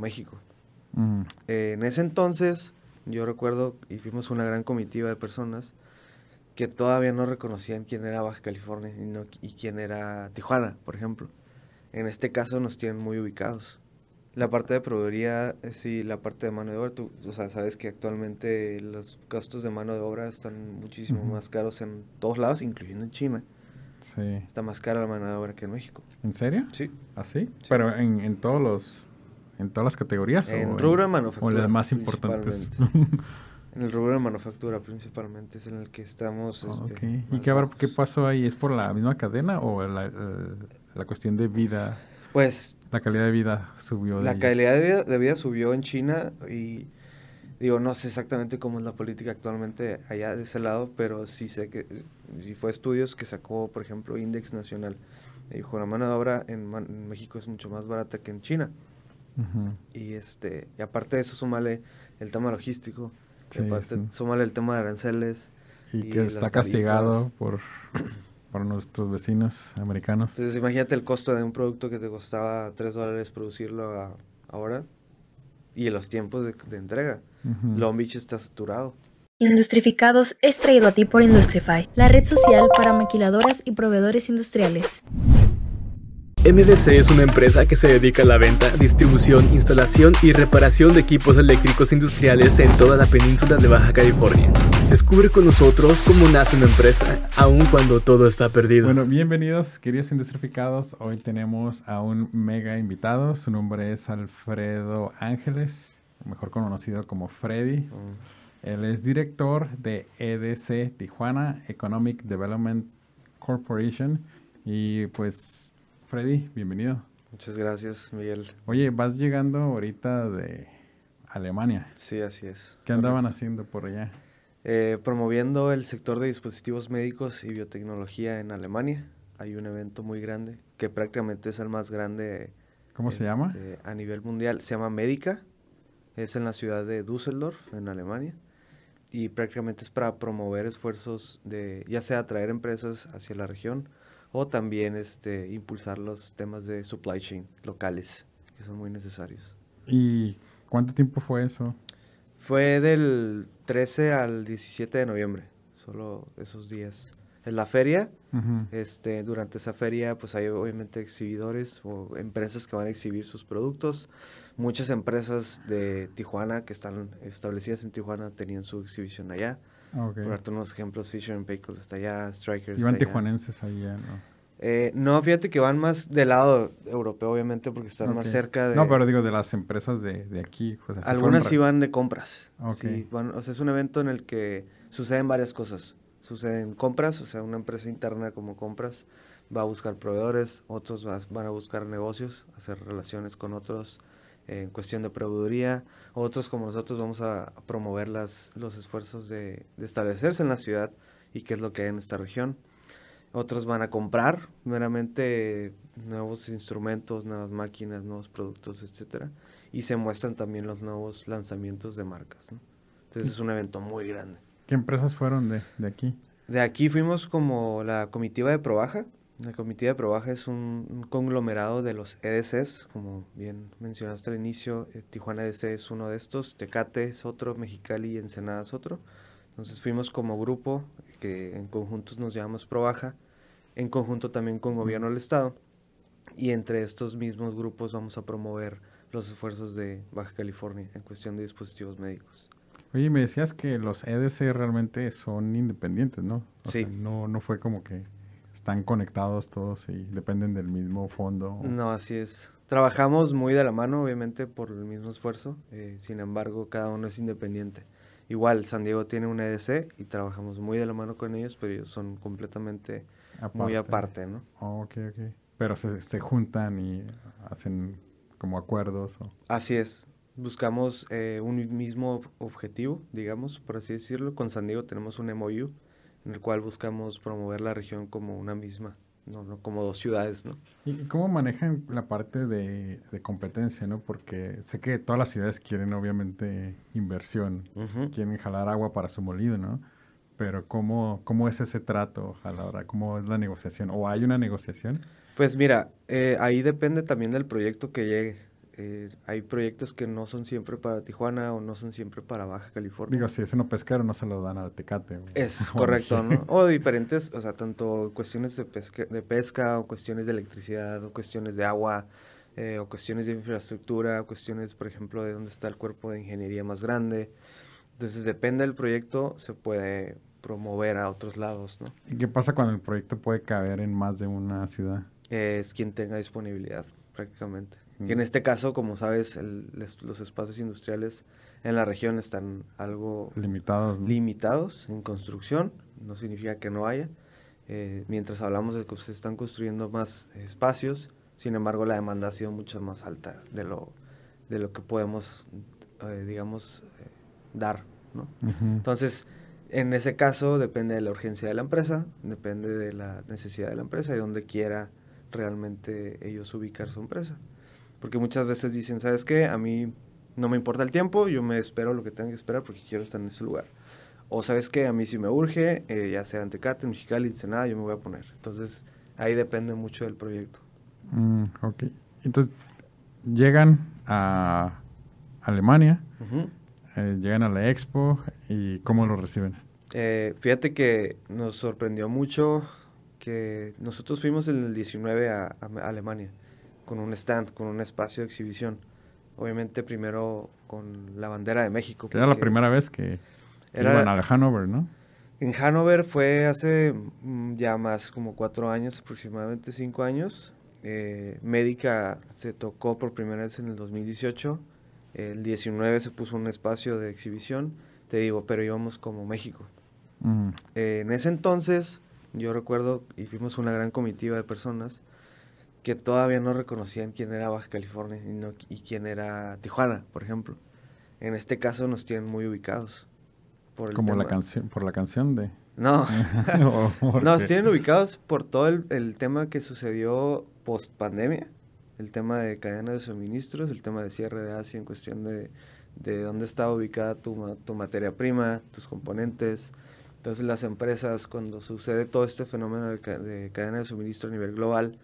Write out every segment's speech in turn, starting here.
México. Mm. Eh, en ese entonces, yo recuerdo, y fuimos una gran comitiva de personas que todavía no reconocían quién era Baja California y, no- y quién era Tijuana, por ejemplo. En este caso nos tienen muy ubicados. La parte de proveeduría, eh, sí, la parte de mano de obra, tú, o sea, sabes que actualmente los costos de mano de obra están muchísimo más caros en todos lados, incluyendo en China. Sí. Está más cara la mano de obra que en México. ¿En serio? Sí. ¿Así? Sí. Pero en, en todos los... ¿En todas las categorías? En o rubro de O manufactura. las más importantes. En el rubro de manufactura principalmente es en el que estamos. Ah, este. ¿Y qué, habrá- bajos. qué pasó ahí? ¿Es por la misma cadena o la, eh, la cuestión de vida? Pues La calidad de vida subió. de la ellos? calidad de vida, de vida subió en China y digo, no sé exactamente cómo es la política actualmente allá de ese lado, pero sí sé que y fue estudios que sacó, por ejemplo, Index Nacional. Dijo, la mano de obra en, en México es mucho más barata que en China. Ujú. Y este y aparte de eso, súmale el tema logístico, Sí, aparte sí. súmale el tema de aranceles. Y, y que está castigado por, por nuestros vecinos americanos. Entonces, imagínate el costo de un producto que te costaba 3 dólares producirlo a- ahora y los tiempos de, de entrega. Ujú. Long Beach está saturado. Industrificados es traído a ti por Industrify, la red social para maquiladoras y proveedores industriales. MDC es una empresa que se dedica a la venta, distribución, instalación y reparación de equipos eléctricos industriales en toda la península de Baja California. Descubre con nosotros cómo nace una empresa, aun cuando todo está perdido. Bueno, bienvenidos, queridos industrificados. Hoy tenemos a un mega invitado. Su nombre es Alfredo Ángeles, mejor conocido como Freddy. Él es director de EDC Tijuana Economic Development Corporation. Y pues, Freddy, bienvenido. Muchas gracias, Miguel. Oye, vas llegando ahorita de Alemania. Sí, así es. ¿Qué andaban Correcto. haciendo por allá? Eh, promoviendo el sector de dispositivos médicos y biotecnología en Alemania. Hay un evento muy grande, que prácticamente es el más grande ¿Cómo se llama? este, a nivel mundial. Se llama Médica. Es en la ciudad de Düsseldorf, en Alemania. Y prácticamente es para promover esfuerzos de, ya sea atraer empresas hacia la región o también este, impulsar los temas de supply chain locales, que son muy necesarios. ¿Y cuánto tiempo fue eso? Fue del 13 al 17 de noviembre, solo esos días. En la feria, este, durante esa feria, pues hay obviamente exhibidores o empresas que van a exhibir sus productos. Muchas empresas de Tijuana que están establecidas en Tijuana tenían su exhibición allá. Ah, ok. Por darte unos ejemplos, Fisher and Paykel está allá, Strikers Iban está allá. tijuanenses allá, ¿no? Eh, no, fíjate que van más del lado europeo, obviamente, porque están más Ok. cerca de... No, pero digo de las empresas de, de aquí. Pues, Algunas sí van de compras. Ok. Sí, van- o sea, es un evento en el que suceden varias cosas. Suceden compras, o sea, una empresa interna como compras va a buscar proveedores, otros vas- van a buscar negocios, hacer relaciones con otros en cuestión de proveeduría, otros como nosotros vamos a, promover las, los esfuerzos de, de establecerse en la ciudad y qué es lo que hay en esta región. Otros van a comprar meramente nuevos instrumentos, nuevas máquinas, nuevos productos, etcétera, y se muestran también los nuevos lanzamientos de marcas. ¿no? Entonces es un evento muy grande. ¿Qué empresas fueron de, de aquí? De aquí fuimos como la comitiva de Probaja. La comitiva de Probaja es un, conglomerado de los EDCs, como bien mencionaste al inicio. eh, Tijuana EDC es uno de estos, Tecate es otro, Mexicali y Ensenada es otro. Entonces fuimos como grupo, que en conjuntos nos llamamos Probaja, en conjunto también con Gobierno del Estado. Y entre estos mismos grupos vamos a promover los esfuerzos de Baja California en cuestión de dispositivos médicos. Oye, me decías que los EDC realmente son independientes, ¿no? O Sí. sea, no, no fue como que están conectados todos y dependen del mismo fondo. o- No, así es. Trabajamos muy de la mano, obviamente, por el mismo esfuerzo. eh, sin embargo, cada uno es independiente. Igual, San Diego tiene un EDC y trabajamos muy de la mano con ellos, pero ellos son completamente muy aparte, ¿no? Oh, ok, ok. Pero se, se juntan y hacen como acuerdos. O... Así es. Buscamos eh, un mismo objetivo, digamos, por así decirlo. Con San Diego tenemos un MOU en el cual buscamos promover la región como una misma, no, no como dos ciudades, ¿no? ¿Y cómo manejan la parte de, de competencia, no? Porque sé que todas las ciudades quieren obviamente inversión, Ujú. quieren jalar agua para su molino, ¿no? Pero ¿cómo, cómo es ese trato a la hora? ¿Cómo es la negociación? ¿O hay una negociación? Pues mira, eh, ahí depende también del proyecto que llegue. Eh, hay proyectos que no son siempre para Tijuana o no son siempre para Baja California. Digo, si es uno pesquero, no se lo dan al Tecate. Es correcto, ¿no? O diferentes, o sea, tanto cuestiones de pesca, de pesca o cuestiones de electricidad o cuestiones de agua eh, o cuestiones de infraestructura, cuestiones, por ejemplo, de dónde está el cuerpo de ingeniería más grande. Entonces, depende del proyecto, se puede promover a otros lados, ¿no? ¿Y qué pasa cuando el proyecto puede caber en más de una ciudad? es quien tenga disponibilidad, prácticamente. Y en este caso, como sabes, los espacios industriales en la región están algo limitados, limitados en construcción, no significa que no haya. Eh, mientras hablamos de que se están construyendo más espacios, sin embargo la demanda ha sido mucho más alta de lo, de lo que podemos, eh, digamos, eh, dar. ¿no? Entonces, en ese caso depende de la urgencia de la empresa, depende de la necesidad de la empresa y donde quiera realmente ellos ubicar su empresa. Porque muchas veces dicen, ¿sabes qué? A mí no me importa el tiempo, yo me espero lo que tengo que esperar porque quiero estar en ese lugar. O sabes qué? a mí si me urge, eh, ya sea en Tecate, en Mexicali, nada yo me voy a poner. Entonces, ahí depende mucho del proyecto. Mm, ok. Entonces, llegan a Alemania, eh, llegan a la expo y ¿cómo lo reciben? Eh, fíjate que nos sorprendió mucho que nosotros fuimos en el 19 a, Alemania con un stand, con un espacio de exhibición. Obviamente primero con la bandera de México. era la primera vez que era, iban a Hannover, ¿no? En Hannover fue hace mm, ya más como cuatro años, aproximadamente cinco años. Eh, Médica se tocó por primera vez en el 2018. El 19 se puso un espacio de exhibición, te digo, pero íbamos como México. Eh, en ese entonces yo recuerdo, y fuimos una gran comitiva de personas que todavía no reconocían quién era Baja California y, no, y quién era Tijuana, por ejemplo. En este caso nos tienen muy ubicados. Por Como la canción, por la canción de... No, nos tienen ubicados por todo el, tema que sucedió post pandemia, el tema de cadena de suministros, el tema de cierre de Asia en cuestión de, de dónde estaba ubicada tu, tu materia prima, tus componentes, entonces las empresas, cuando sucede todo este fenómeno de, cadena de suministro a nivel global,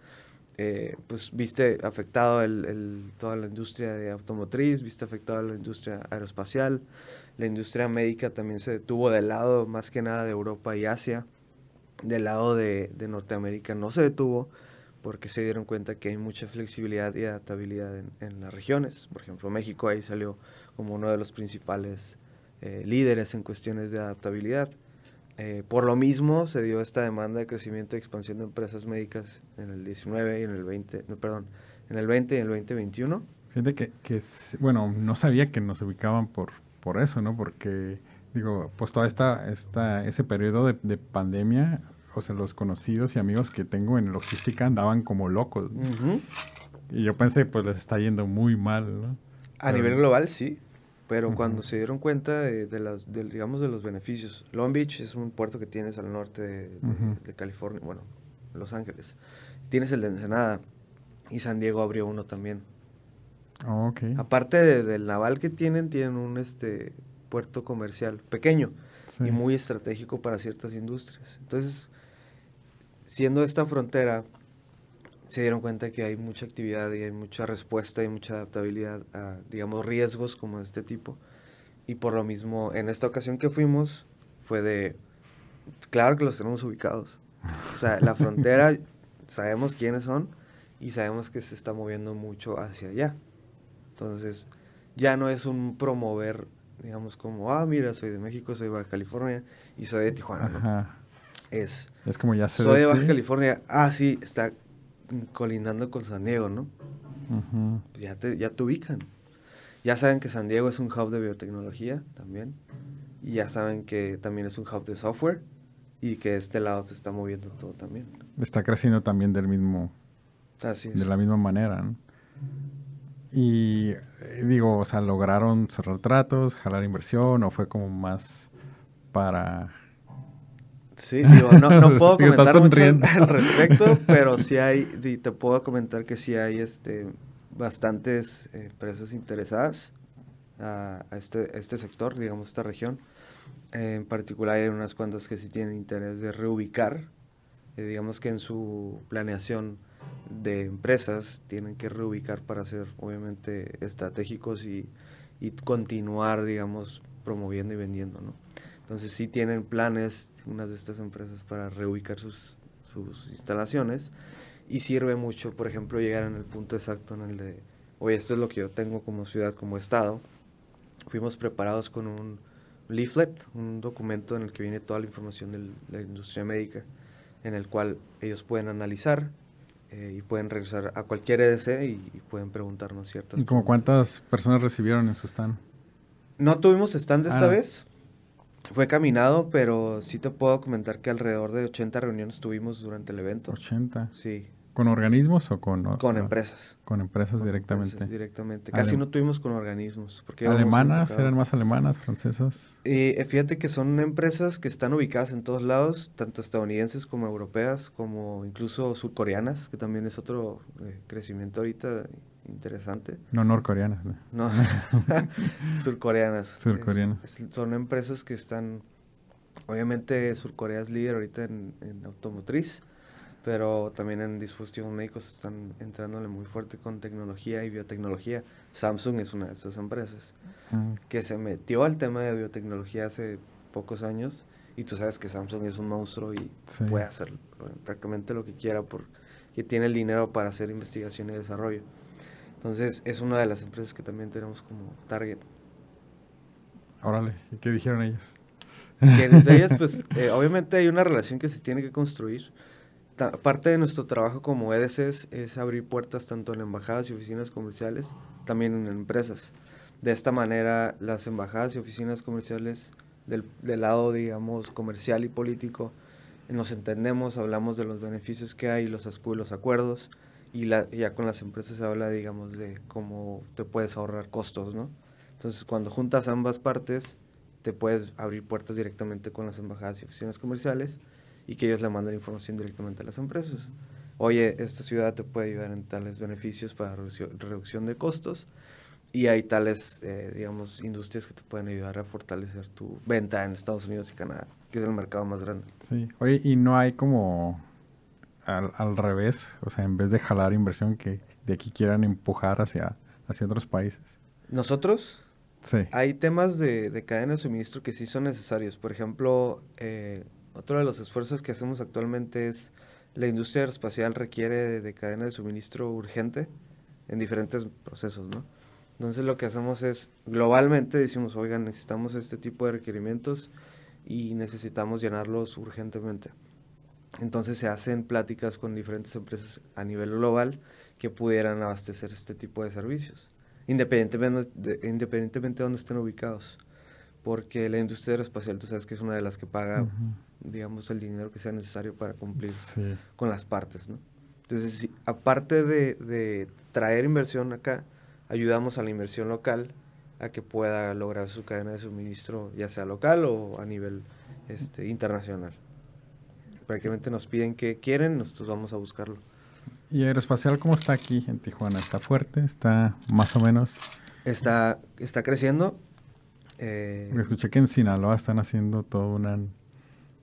eh, pues viste afectado el, toda la industria de automotriz, viste afectado la industria aeroespacial, la industria médica también se detuvo del lado más que nada de Europa y Asia, del lado de, Norteamérica no se detuvo porque se dieron cuenta que hay mucha flexibilidad y adaptabilidad en, las regiones. Por ejemplo, México ahí salió como uno de los principales eh, líderes en cuestiones de adaptabilidad. Eh, por lo mismo se dio esta demanda de crecimiento y expansión de empresas médicas en el 19 y en el 20, no, perdón, en el 20 y en el 2021. Fíjate que, que, bueno, no sabía que nos ubicaban por, por eso, ¿no? Porque, digo, pues toda esta, esta ese periodo de, pandemia, o sea, los conocidos y amigos que tengo en logística andaban como locos. Y yo pensé, pues les está yendo muy mal, ¿no? A nivel global, sí. Pero cuando se dieron cuenta de, las, digamos, de los beneficios, Long Beach es un puerto que tienes al norte de, California, bueno, Los Ángeles. Tienes el de Ensenada y San Diego abrió uno también. Oh, Aparte del naval que tienen, tienen un este puerto comercial pequeño y muy estratégico para ciertas industrias. Entonces, siendo esta frontera se dieron cuenta que hay mucha actividad y hay mucha respuesta y mucha adaptabilidad a, digamos, riesgos como este tipo. Y por lo mismo, en esta ocasión que fuimos, fue de, claro que los tenemos ubicados. O sea, la frontera, sabemos quiénes son y sabemos que se está moviendo mucho hacia allá. Entonces, ya no es un promover, digamos, como, ah, mira, soy de México, soy de Baja California y soy de Tijuana. Es, es como ya Soy de Baja California, ah, sí, está colindando con San Diego, ¿no? Pues ya, te, ya te ubican. Ya saben que San Diego es un hub de biotecnología también. Y ya saben que también es un hub de software. Y que este lado se está moviendo todo también. Está creciendo también del mismo... Así De la misma manera, ¿no? Y eh, digo, o sea, ¿lograron cerrar tratos, jalar inversión o fue como más para Sí, digo, no, no puedo comentar mucho al respecto, pero sí hay, te puedo comentar que sí hay este, bastantes eh, empresas interesadas a, este, este sector, digamos, esta región. en particular hay unas cuantas que sí tienen interés de reubicar, eh, digamos que en su planeación de empresas tienen que reubicar para ser obviamente estratégicos y, y continuar, digamos, promoviendo y vendiendo, ¿no? Entonces sí tienen planes unas de estas empresas para reubicar sus, sus instalaciones y sirve mucho, por ejemplo, llegar en el punto exacto en el de, oye, esto es lo que yo tengo como ciudad, como estado. Fuimos preparados con un leaflet, un documento en el que viene toda la información de la industria médica, en el cual ellos pueden analizar eh, y pueden regresar a cualquier EDC y, pueden preguntarnos ciertas ¿Y como cuántas personas recibieron en su stand? No tuvimos stand esta Ah. vez, fue caminado, pero sí te puedo comentar que alrededor de 80 reuniones tuvimos durante el evento. 80. Sí, ¿Con organismos o con...? con no, empresas. Con empresas Con directamente. empresas directamente. Casi no tuvimos con organismos. Porque ¿Alemanas? ¿Eran más alemanas, francesas? Eh, fíjate que son empresas que están ubicadas en todos lados, tanto estadounidenses como europeas, como incluso surcoreanas, que también es otro eh, crecimiento ahorita interesante. No, norcoreanas. ¿no? No, surcoreanas. Es- Surcoreanas. es- son empresas que están, obviamente Surcorea es líder ahorita en, en automotriz, pero también en dispositivos médicos están entrándole muy fuerte con tecnología y biotecnología. Samsung es una de esas empresas Mm. que se metió al tema de biotecnología hace pocos años y tú sabes que Samsung es un monstruo y Sí. puede hacer prácticamente lo que quiera porque tiene el dinero para hacer investigación y desarrollo. Entonces es una de las empresas que también tenemos como target. Órale, ¿y qué dijeron ellos? Que desde ellas, pues, eh, obviamente hay una relación que se tiene que construir. Ta- parte de nuestro trabajo como EDCs es abrir puertas tanto en embajadas y oficinas comerciales, también en empresas. De esta manera, las embajadas y oficinas comerciales del, del lado, digamos, comercial y político, nos entendemos, hablamos de los beneficios que hay, los, los acuerdos, y la, ya con las empresas se habla, digamos, de cómo te puedes ahorrar costos, ¿no? Entonces, cuando juntas ambas partes, te puedes abrir puertas directamente con las embajadas y oficinas comerciales y que ellos le manden información directamente a las empresas. Oye, esta ciudad te puede ayudar en tales beneficios para reducción de costos y hay tales, eh, digamos, industrias que te pueden ayudar a fortalecer tu venta en Estados Unidos y Canadá, que es el mercado más grande. Sí. Oye, y no hay como al, al revés, o sea, en vez de jalar inversión que de aquí quieran empujar hacia, hacia otros países. Nosotros, Sí. Hay temas de, de cadena de suministro que sí son necesarios. Por ejemplo, eh, otro de los esfuerzos que hacemos actualmente es la industria aeroespacial requiere de, de cadena de suministro urgente en diferentes procesos, ¿no? Entonces lo que hacemos es globalmente decimos, oigan, necesitamos este tipo de requerimientos y necesitamos llenarlos urgentemente. Entonces se hacen pláticas con diferentes empresas a nivel global que pudieran abastecer este tipo de servicios independientemente de, independientemente de dónde estén ubicados. Porque la industria aeroespacial, tú sabes que es una de las que paga, digamos, el dinero que sea necesario para cumplir Sí. con las partes, ¿no? Entonces, aparte de, de traer inversión acá, ayudamos a la inversión local a que pueda lograr su cadena de suministro, ya sea local o a nivel este, internacional. Prácticamente nos piden que quieren, nosotros vamos a buscarlo. ¿Y aeroespacial cómo está aquí en Tijuana? ¿Está fuerte? ¿Está más o menos? Está, está creciendo. eh, escuché que en Sinaloa están haciendo todo una...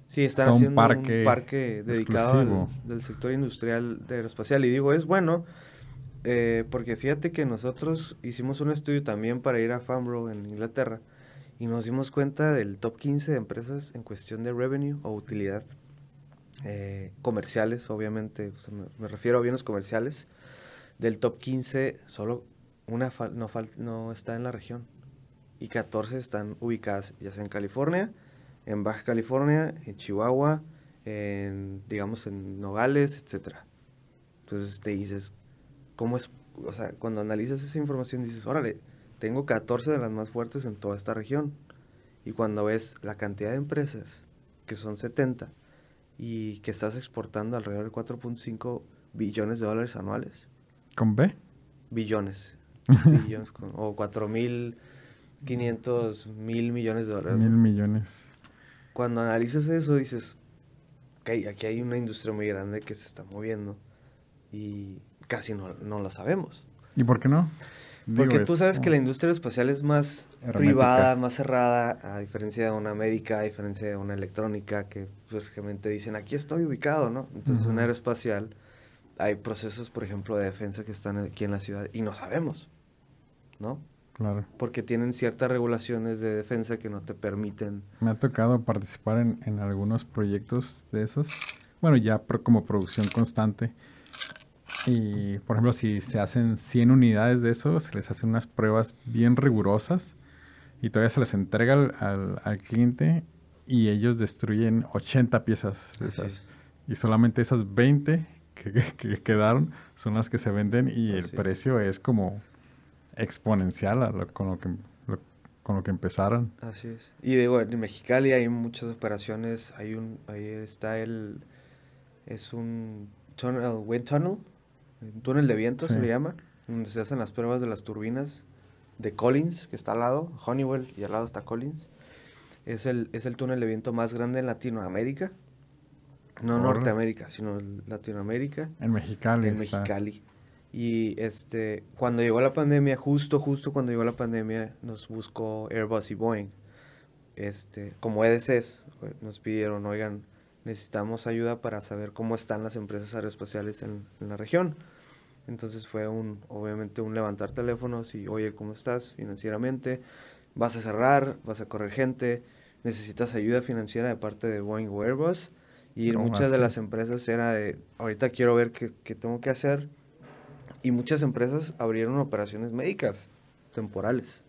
Sí, están todo haciendo un parque parque, dedicado al, del sector industrial de aeroespacial. Y digo, es bueno, eh, porque fíjate que nosotros hicimos un estudio también para ir a Farnborough en Inglaterra y nos dimos cuenta del top 15 de empresas en cuestión de revenue o utilidad. Eh, comerciales, obviamente, me, refiero a bienes comerciales. Del top 15, solo una no, fal- no está en la región y 14 están ubicadas ya sea en California, en Baja California, en Chihuahua, en, digamos, en Nogales, etcétera. Entonces te dices, ¿cómo es? O sea, cuando analizas esa información dices, órale, tengo 14 de las más fuertes en toda esta región. Y cuando ves la cantidad de empresas, que son 70, y que estás exportando alrededor de 4.5 billones de dólares anuales. ¿Con B? Billones. billones con- o 4.500 mil millones de dólares. Mil millones. Cuando analizas eso dices, ok, aquí hay una industria muy grande que se está moviendo y casi no, no lo sabemos. ¿Y por qué no? Porque tú sabes que la industria espacial es más Hermética. privada, más cerrada, a diferencia de una médica, a diferencia de una electrónica, que pues, realmente dicen, aquí estoy ubicado, ¿no? Entonces, Ujú. una aeroespacial hay procesos, por ejemplo, de defensa que están aquí en la ciudad y no sabemos, ¿no? Claro. Porque tienen ciertas regulaciones de defensa que no te permiten. Me ha tocado participar en, en algunos proyectos de esos. Bueno, ya como producción constante. Y, por ejemplo, si se hacen 100 unidades de eso, se les hacen unas pruebas bien rigurosas y todavía se les entrega al, al, cliente y ellos destruyen 80 piezas de esas. Y solamente esas 20 que, que, quedaron son las que se venden y el precio es como exponencial con, lo que, con lo que empezaron. Así es. Y digo, en Mexicali hay muchas operaciones, hay un, ahí está el, es un tunnel, wind tunnel, un túnel de viento se le llama, donde se hacen las pruebas de las turbinas de Collins, que está al lado, Honeywell, y al lado está Collins. Es el, es el túnel de viento más grande en Latinoamérica. No Norteamérica, sino Latinoamérica. En Mexicali. En Mexicali. Y este, cuando llegó la pandemia, justo, justo cuando llegó la pandemia, nos buscó Airbus y Boeing. Este, como EDCs, nos pidieron, oigan, necesitamos ayuda para saber cómo están las empresas aeroespaciales en, en la región. Entonces fue un, obviamente, un levantar teléfonos y, oye, ¿cómo estás financieramente? ¿Vas a cerrar? ¿Vas a correr gente? ¿Necesitas ayuda financiera de parte de Boeing o Airbus? Y muchas de las empresas era de, ahorita quiero ver qué, qué tengo que hacer y muchas empresas abrieron operaciones médicas temporales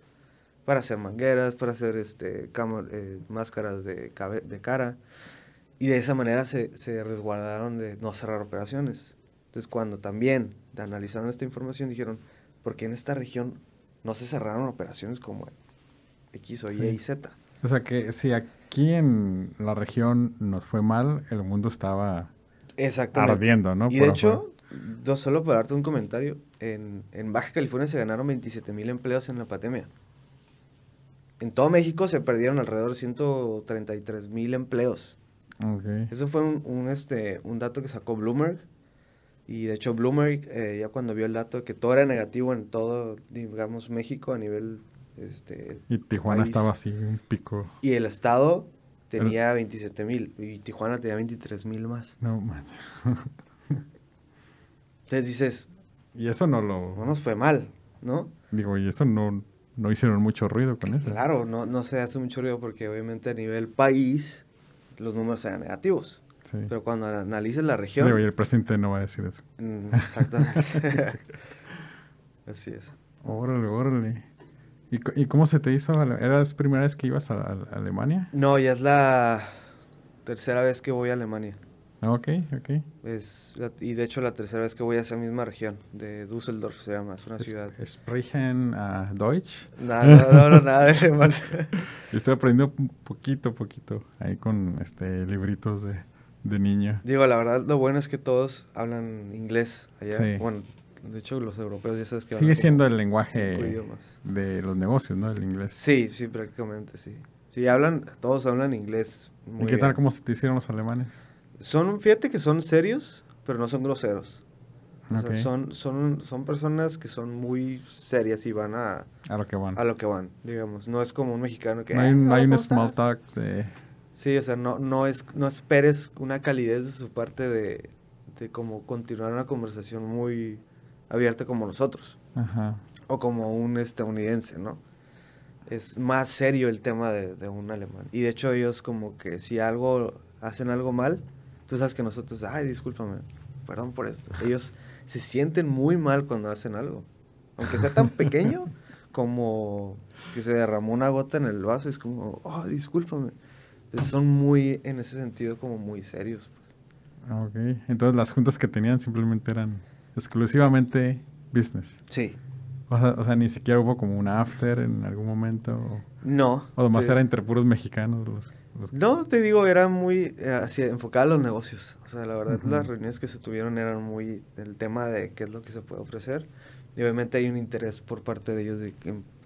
para hacer mangueras, para hacer este, eh, máscaras de, de cara. Y de esa manera se, se resguardaron de no cerrar operaciones. Entonces, cuando también analizaron esta información, dijeron, ¿por qué en esta región no se cerraron operaciones como X o Y y Z? O sea que si aquí en la región nos fue mal, el mundo estaba ardiendo, ¿no? Y de hecho, solo para darte un comentario, en, en Baja California se ganaron 27 mil empleos en la pandemia. En todo México se perdieron alrededor de 133 mil empleos. Eso fue un, este, un dato que sacó Bloomberg. Y de hecho Bloomberg, eh, ya cuando vio el dato de que todo era negativo en todo, digamos, México a nivel... Este, y Tijuana estaba así, un pico. Y el estado tenía 27 mil y Tijuana tenía 23 mil más. No, man. Entonces dices... Y eso no lo... No nos fue mal, ¿no? Digo, y eso no, no hicieron mucho ruido con eso. Claro, no, no se hace mucho ruido porque obviamente a nivel país los números eran negativos. Sí. Pero cuando analices la región... Digo, y el presidente no va a decir eso. Mm, exactamente. Así es. Órale, órale. ¿Y, ¿Y, cómo se te hizo? ¿Era la primera vez que ibas a, a Alemania? No, ya es la tercera vez que voy a Alemania. Ah, ok, ok. Es, y de hecho la tercera vez que voy a esa misma región, de Düsseldorf se llama, es una ciudad. ¿Sprechen uh, Deutsch? Nada, no, no, nada de alemán. estoy aprendiendo poquito, poquito, ahí con este libritos de, de niño. Digo, la verdad, lo bueno es que todos hablan inglés allá. Sí. Bueno, de hecho, los europeos ya sabes que Sigue siendo el lenguaje de los negocios, ¿no? El inglés. Sí, sí, prácticamente, sí. Sí, hablan, todos hablan inglés. Muy ¿Y qué tal, cómo se te hicieron los alemanes? Son, fíjate que son serios, pero no son groseros. O sea, son, son, son personas que son muy serias y van a... A lo que van. A lo que van, digamos. No es como un mexicano que... No hay, no hay un small talk de... Sí, o sea, no, no, es, no esperes una calidez de su parte de, de como continuar una conversación muy abierta como nosotros. Ajá. O como un estadounidense, ¿no? Es más serio el tema de, de un alemán. Y de hecho ellos como que si algo, hacen algo mal, Tú sabes que nosotros, ay, discúlpame, perdón por esto. Ellos se sienten muy mal cuando hacen algo. Aunque sea tan pequeño como que se derramó una gota en el vaso, es como, oh, discúlpame. Entonces son muy, en ese sentido, como muy serios. Pues. Ok, entonces las juntas que tenían simplemente eran exclusivamente business. Sí. O sea, o sea, ni siquiera hubo como un after en algún momento. No. O además era entre puros mexicanos los... No, te digo, era muy así, enfocada a los negocios. O sea, la verdad, las reuniones que se tuvieron eran muy el tema de qué es lo que se puede ofrecer. Y obviamente hay un interés por parte de ellos de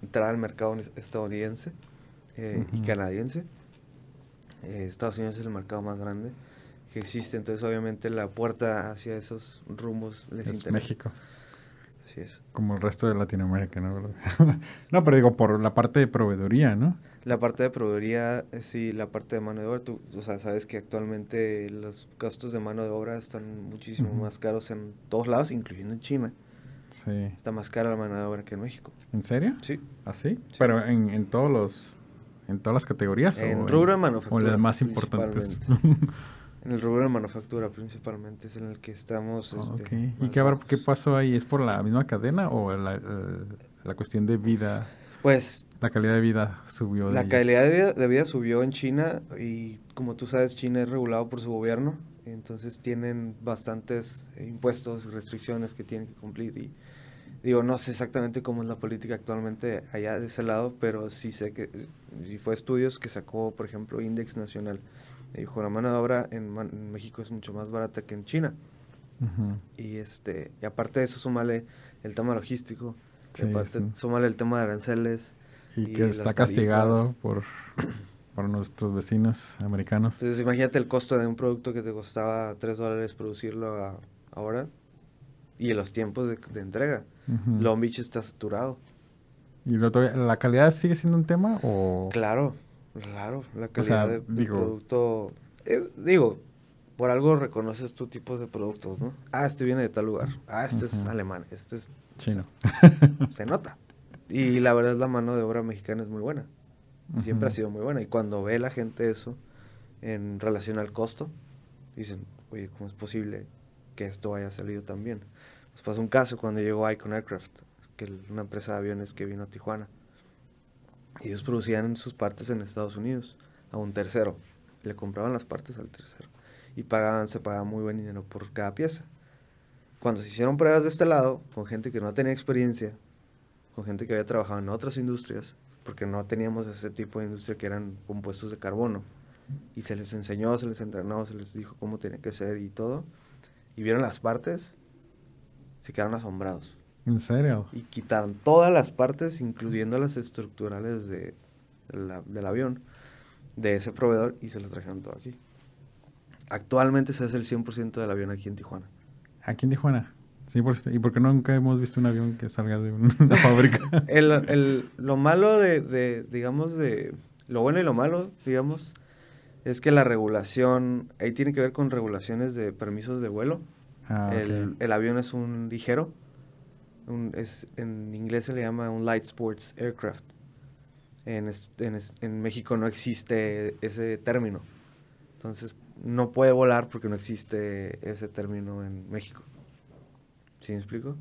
entrar al mercado estadounidense eh, y canadiense. Eh, Estados Unidos es el mercado más grande que existe, entonces obviamente la puerta hacia esos rumbos les es interesa. México. Así es. Como el resto de Latinoamérica, ¿no? no, pero digo, por la parte de proveeduría, ¿no? La parte de proveeduría, eh, sí, la parte de mano de obra, tú, o sea, sabes que actualmente los gastos de mano de obra están muchísimo Ujú. más caros en todos lados, incluyendo en China. Sí. Está más cara la mano de obra que en México. ¿En serio? Sí. ¿Así? Sí. Pero en, en todos los... ¿En todas las categorías? En o rubro de O manufactura. las más importantes. En el rubro de manufactura principalmente es en el que estamos. Ah, este. ¿Y qué, habrá- bajos. qué pasó ahí? ¿Es por la misma cadena o la, el- la cuestión de vida? Pues La calidad de vida subió. la calidad de vida, de vida subió en China y como tú sabes China es regulado por su gobierno, entonces tienen bastantes eh, impuestos, restricciones que tienen que cumplir y digo, no sé exactamente cómo es la política actualmente allá de ese lado, pero sí sé que y fue estudios que sacó, por ejemplo, Index Nacional. Me Dijo, la mano de obra en, en México es mucho más barata que en China. Y este, y aparte de eso, súmale el tema logístico, y Sí, aparte sí. súmale el tema de aranceles. Y, y que está castigado por, por nuestros vecinos americanos. Entonces, imagínate el costo de un producto que te costaba 3 dólares producirlo a- ahora y los tiempos de, de entrega. Long Beach está saturado. ¿Y lo la calidad sigue siendo un tema o...? Claro, claro, la sea, calidad de- del digo- producto. es- digo, por algo reconoces tu tipos de productos, ¿no? Ah, este viene de tal lugar. Ah, este es alemán. Este es. Chino. Se nota. Y la verdad, la mano de obra mexicana es muy buena. Siempre ha sido muy buena. Y cuando ve la gente eso en relación al costo, dicen, oye, ¿cómo es posible que esto haya salido tan bien? Nos pasó un caso cuando llegó Icon Aircraft, que una empresa de aviones que vino a Tijuana. Ellos producían sus partes en Estados Unidos a un tercero. Le compraban las partes al tercero. Y pagaban, se pagaba muy buen dinero por cada pieza. Cuando se hicieron pruebas de este lado, con gente que no tenía experiencia, con gente que había trabajado en otras industrias, porque no teníamos ese tipo de industria que eran compuestos de carbono. Y se les enseñó, se les entrenó, se les dijo cómo tenía que ser y todo. Y vieron las partes, se quedaron asombrados. ¿En serio? Y quitaron todas las partes, incluyendo las estructurales de, de la- del avión, de ese proveedor, y se las trajeron todo aquí. Actualmente se hace el 100% del avión aquí en Tijuana. Aquí en Tijuana. Sí, por, ¿y por qué nunca hemos visto un avión que salga de un- una fábrica? El, el- lo malo de, de, digamos, de... Lo bueno y lo malo, digamos, es que la regulación, ahí tiene que ver con regulaciones de permisos de vuelo. Ah, el, el avión es un ligero, un- es, en inglés se le llama un light sports aircraft. En, es- en, es- en México no existe ese término. Entonces no puede volar porque no existe ese término en México. ¿Sí me explico?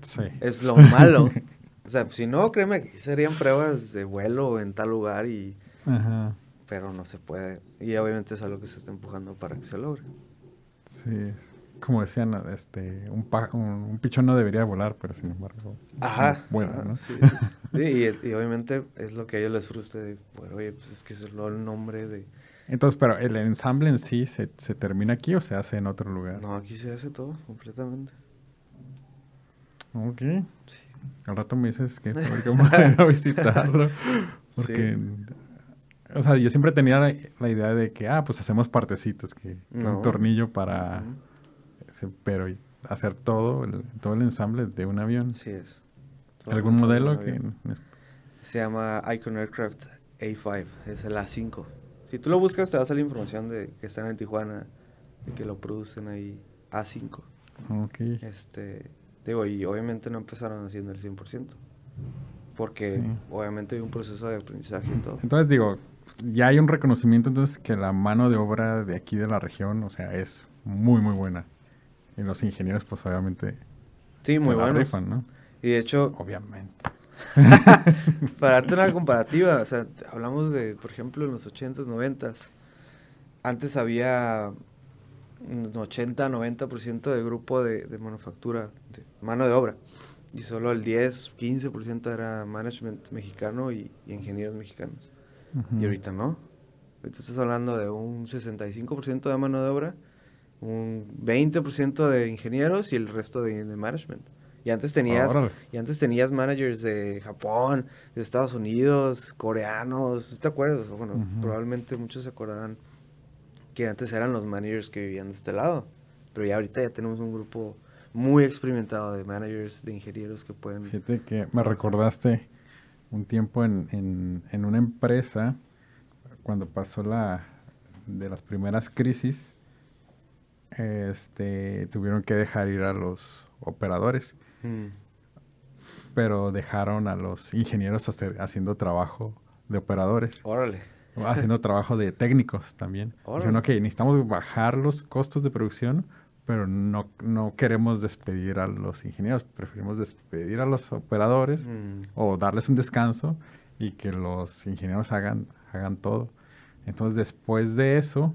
Sí. Es lo malo. o sea, si no, créeme que serían pruebas de vuelo en tal lugar y... Ajá. Pero no se puede. Y obviamente es algo que se está empujando para que se logre. Sí. Como decían, este, un, pa- un, un pichón no debería volar, pero sin embargo. Ajá. Bueno, ajá, ¿no? sí, sí, sí. Sí, y, y obviamente es lo que a ellos les frustra de, bueno, oye, pues es que es el nombre de... Entonces, pero el ensamble en sí se, se termina aquí o se hace en otro lugar. No, aquí se hace todo completamente. Ok. Al rato me dices que ir a visitarlo. Porque, o sea, yo siempre tenía la, la idea de que, ah, pues hacemos partecitas, que, No. un tornillo para, pero hacer todo el, todo el ensamble de un avión. Así es. Todo ¿Algún el modelo que. Se llama Icon Aircraft A5, es el A5. Si tú lo buscas te va a salir información de que están en Tijuana y que lo producen ahí A5. Ok. Este, digo, y obviamente no empezaron haciendo el 100%. Porque Sí. obviamente hay un proceso de aprendizaje y todo. Entonces digo, ya hay un reconocimiento entonces que la mano de obra de aquí de la región, o sea, es muy muy buena. Y los ingenieros pues obviamente Sí, se muy la bueno. rifan, ¿no? Y de hecho, Obviamente. para darte una comparativa, o sea, hablamos de, por ejemplo, en los 80s, 90s. Antes había un 80, 90% del grupo de, de manufactura, de mano de obra. Y solo el 10, 15% era management mexicano y, y ingenieros mexicanos. Ujú. Y ahorita no. Ahorita estás hablando de un 65% de mano de obra, un 20% de ingenieros y el resto de, de management. Y antes tenías Órale. y antes tenías managers de Japón, de Estados Unidos, coreanos, ¿te acuerdas? Bueno, Ujú. probablemente muchos se acordarán que antes eran los managers que vivían de este lado, pero ya ahorita ya tenemos un grupo muy experimentado de managers, de ingenieros que pueden... Fíjate que me recordaste un tiempo en, en, una empresa, cuando pasó la de las primeras crisis, este, tuvieron que dejar ir a los operadores, mm. pero dejaron a los ingenieros hacer, haciendo trabajo de operadores. Órale. Haciendo trabajo de técnicos también. Dijeron, ok, necesitamos bajar los costos de producción pero no, no queremos despedir a los ingenieros, preferimos despedir a los operadores mm. o darles un descanso y que los ingenieros hagan, hagan todo. Entonces después de eso,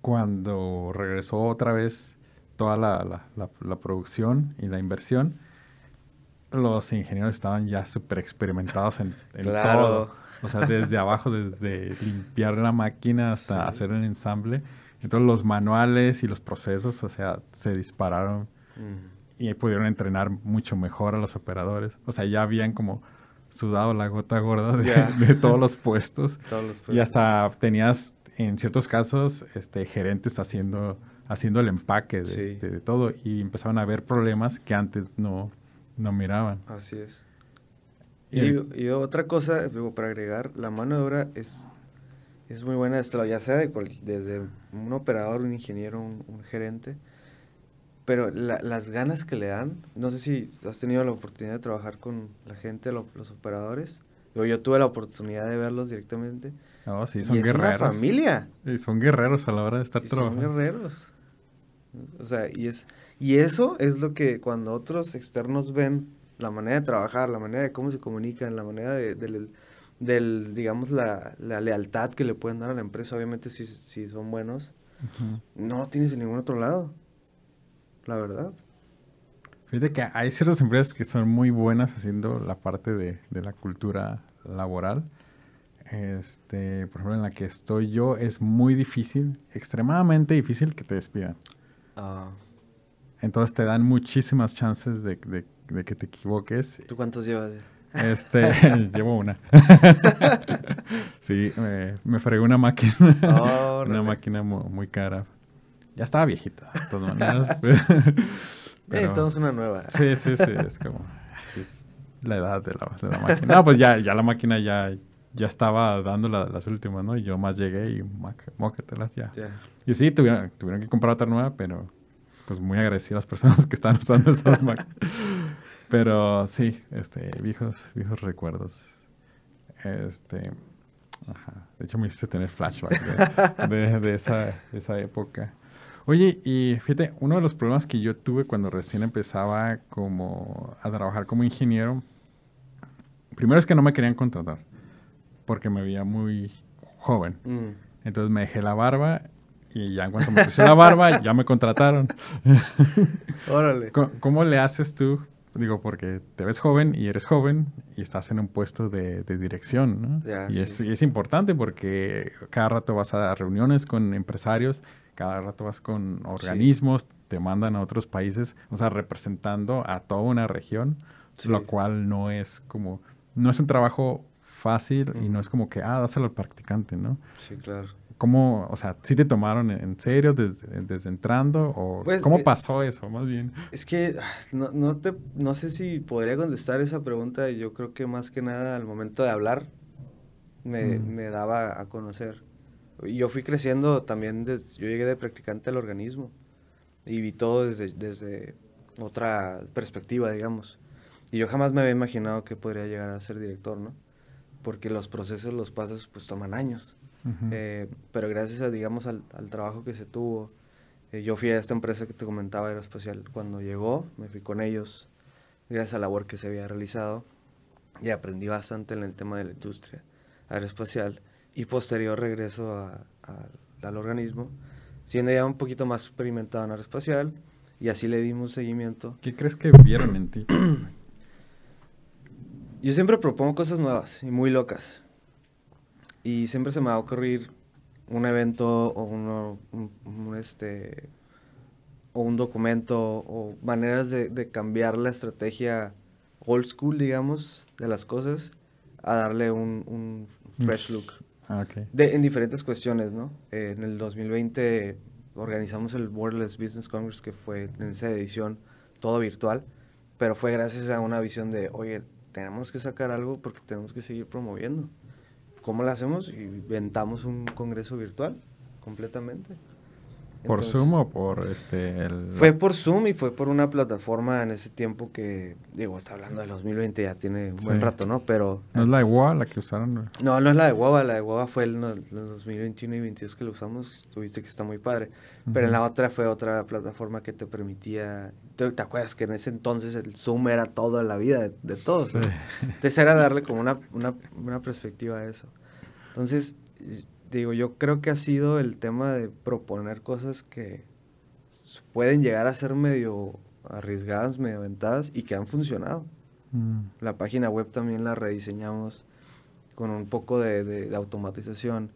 cuando regresó otra vez toda la, la, producción y la inversión, los ingenieros estaban ya súper experimentados en, todo. O sea, desde abajo, desde limpiar la máquina hasta hacer el ensamble entonces los manuales y los procesos, o sea, se dispararon y pudieron entrenar mucho mejor a los operadores. O sea, ya habían como sudado la gota gorda de, todos los puestos. Y hasta tenías, en ciertos casos, este, gerentes haciendo, haciendo el empaque de, todo y empezaron a haber problemas que antes no, no miraban. Así es. Y, y, otra cosa, para agregar, la mano de obra es es muy buena, esto, ya sea desde un operador, un ingeniero, un, gerente, pero las ganas que le dan, no sé si has tenido la oportunidad de trabajar con la gente, los operadores, yo, yo tuve la oportunidad de verlos directamente. Oh, sí, son guerreros. Es una familia. Y son guerreros a la hora de estar trabajando. Son guerreros. O sea, y, es, y eso es lo que cuando otros externos ven la manera de trabajar, la manera de cómo se comunican, la manera de, de del, digamos, la, la, lealtad que le pueden dar a la empresa, obviamente si, si son buenos, no tienes en ningún otro lado, la verdad. Fíjate que hay ciertas empresas que son muy buenas haciendo la parte de, de la cultura laboral. Este, por ejemplo, en la que estoy yo, es muy difícil, extremadamente difícil que te despidan. Ah. Entonces te dan muchísimas chances de, de, de, que te equivoques. ¿Tú cuántos llevas? Este, llevo una. sí, me fregué una máquina. una máquina muy, cara. Ya estaba viejita, de todas maneras. Pero, estamos una nueva. Sí, sí, sí, es como es la edad de la, de la máquina. No, pues ya, ya la máquina ya, ya estaba dando las últimas, ¿no? Y yo más llegué y móquetelas ya. Y sí, tuvieron, tuvieron que comprar otra nueva, pero pues muy agradecido a las personas que están usando esas máquinas. Pero sí, este, viejos, viejos recuerdos. Este, ajá. De hecho, me hiciste tener flashbacks de, esa, esa época. Oye, y fíjate, uno de los problemas que yo tuve cuando recién empezaba como a trabajar como ingeniero, primero es que no me querían contratar, porque me veía muy joven. Mm. Entonces me dejé la barba y ya en cuanto me puse la barba, ya me contrataron. Órale. ¿Cómo, le haces tú Digo, porque te ves joven y eres joven y estás en un puesto de, dirección, ¿no? y, es, importante porque cada rato vas a reuniones con empresarios, cada rato vas con organismos, te mandan a otros países, o sea, representando a toda una región, lo cual no es como, no es un trabajo fácil y no es como que, ah, dáselo al practicante, ¿no? Sí, claro. ¿Cómo, o sea, sí te tomaron en serio desde, desde entrando o pues, cómo eh, pasó eso, más bien? Es que ah, no, no, te, no sé si podría contestar esa pregunta. Yo creo que más que nada al momento de hablar me, mm. me daba a conocer. Yo fui creciendo también, desde, yo llegué de practicante al organismo y vi todo desde, desde otra perspectiva, digamos. Y yo jamás me había imaginado que podría llegar a ser director, ¿no? Porque los procesos, los pasos, pues toman años. Eh, pero gracias a, digamos, al, trabajo que se tuvo, eh, yo fui a esta empresa que te comentaba, Aeroespacial, cuando llegó, me fui con ellos, gracias a la labor que se había realizado, y aprendí bastante en el tema de la industria aeroespacial, y posterior regreso al organismo, siendo ya un poquito más experimentado en aeroespacial, y así le dimos seguimiento. ¿Qué crees que vieron en ti? Yo siempre propongo cosas nuevas y muy locas y siempre se me va a ocurrir un evento o uno, un, este o un documento o maneras de, cambiar la estrategia old school, digamos, de las cosas a darle un, fresh look. Ah, de, en diferentes cuestiones, ¿no? en el 2020 organizamos el Borderless Business Congress, que fue en esa edición todo virtual, pero fue gracias a una visión de, oye, tenemos que sacar algo porque tenemos que seguir promoviendo. ¿Cómo lo hacemos? Inventamos un congreso virtual completamente. ¿Por Zoom o por este...? Fue por Zoom y fue por una plataforma en ese tiempo que, digo, está hablando del 2020, ya tiene un buen rato, ¿no? Pero... ¿No es la de WoW la que usaron? No, no es la de WoW, la de WoW fue el, el 2021 y 2022 que lo usamos, tuviste que está muy padre. Pero en la otra fue otra plataforma que te permitía... ¿Te, acuerdas que en ese entonces el Zoom era todo en la vida de, de todos? Entonces era darle como una, una, una perspectiva a eso. Entonces digo, yo creo que ha sido el tema de proponer cosas que pueden llegar a ser medio arriesgadas, medio aventadas y que han funcionado. Mm. La página web también la rediseñamos con un poco de, automatización.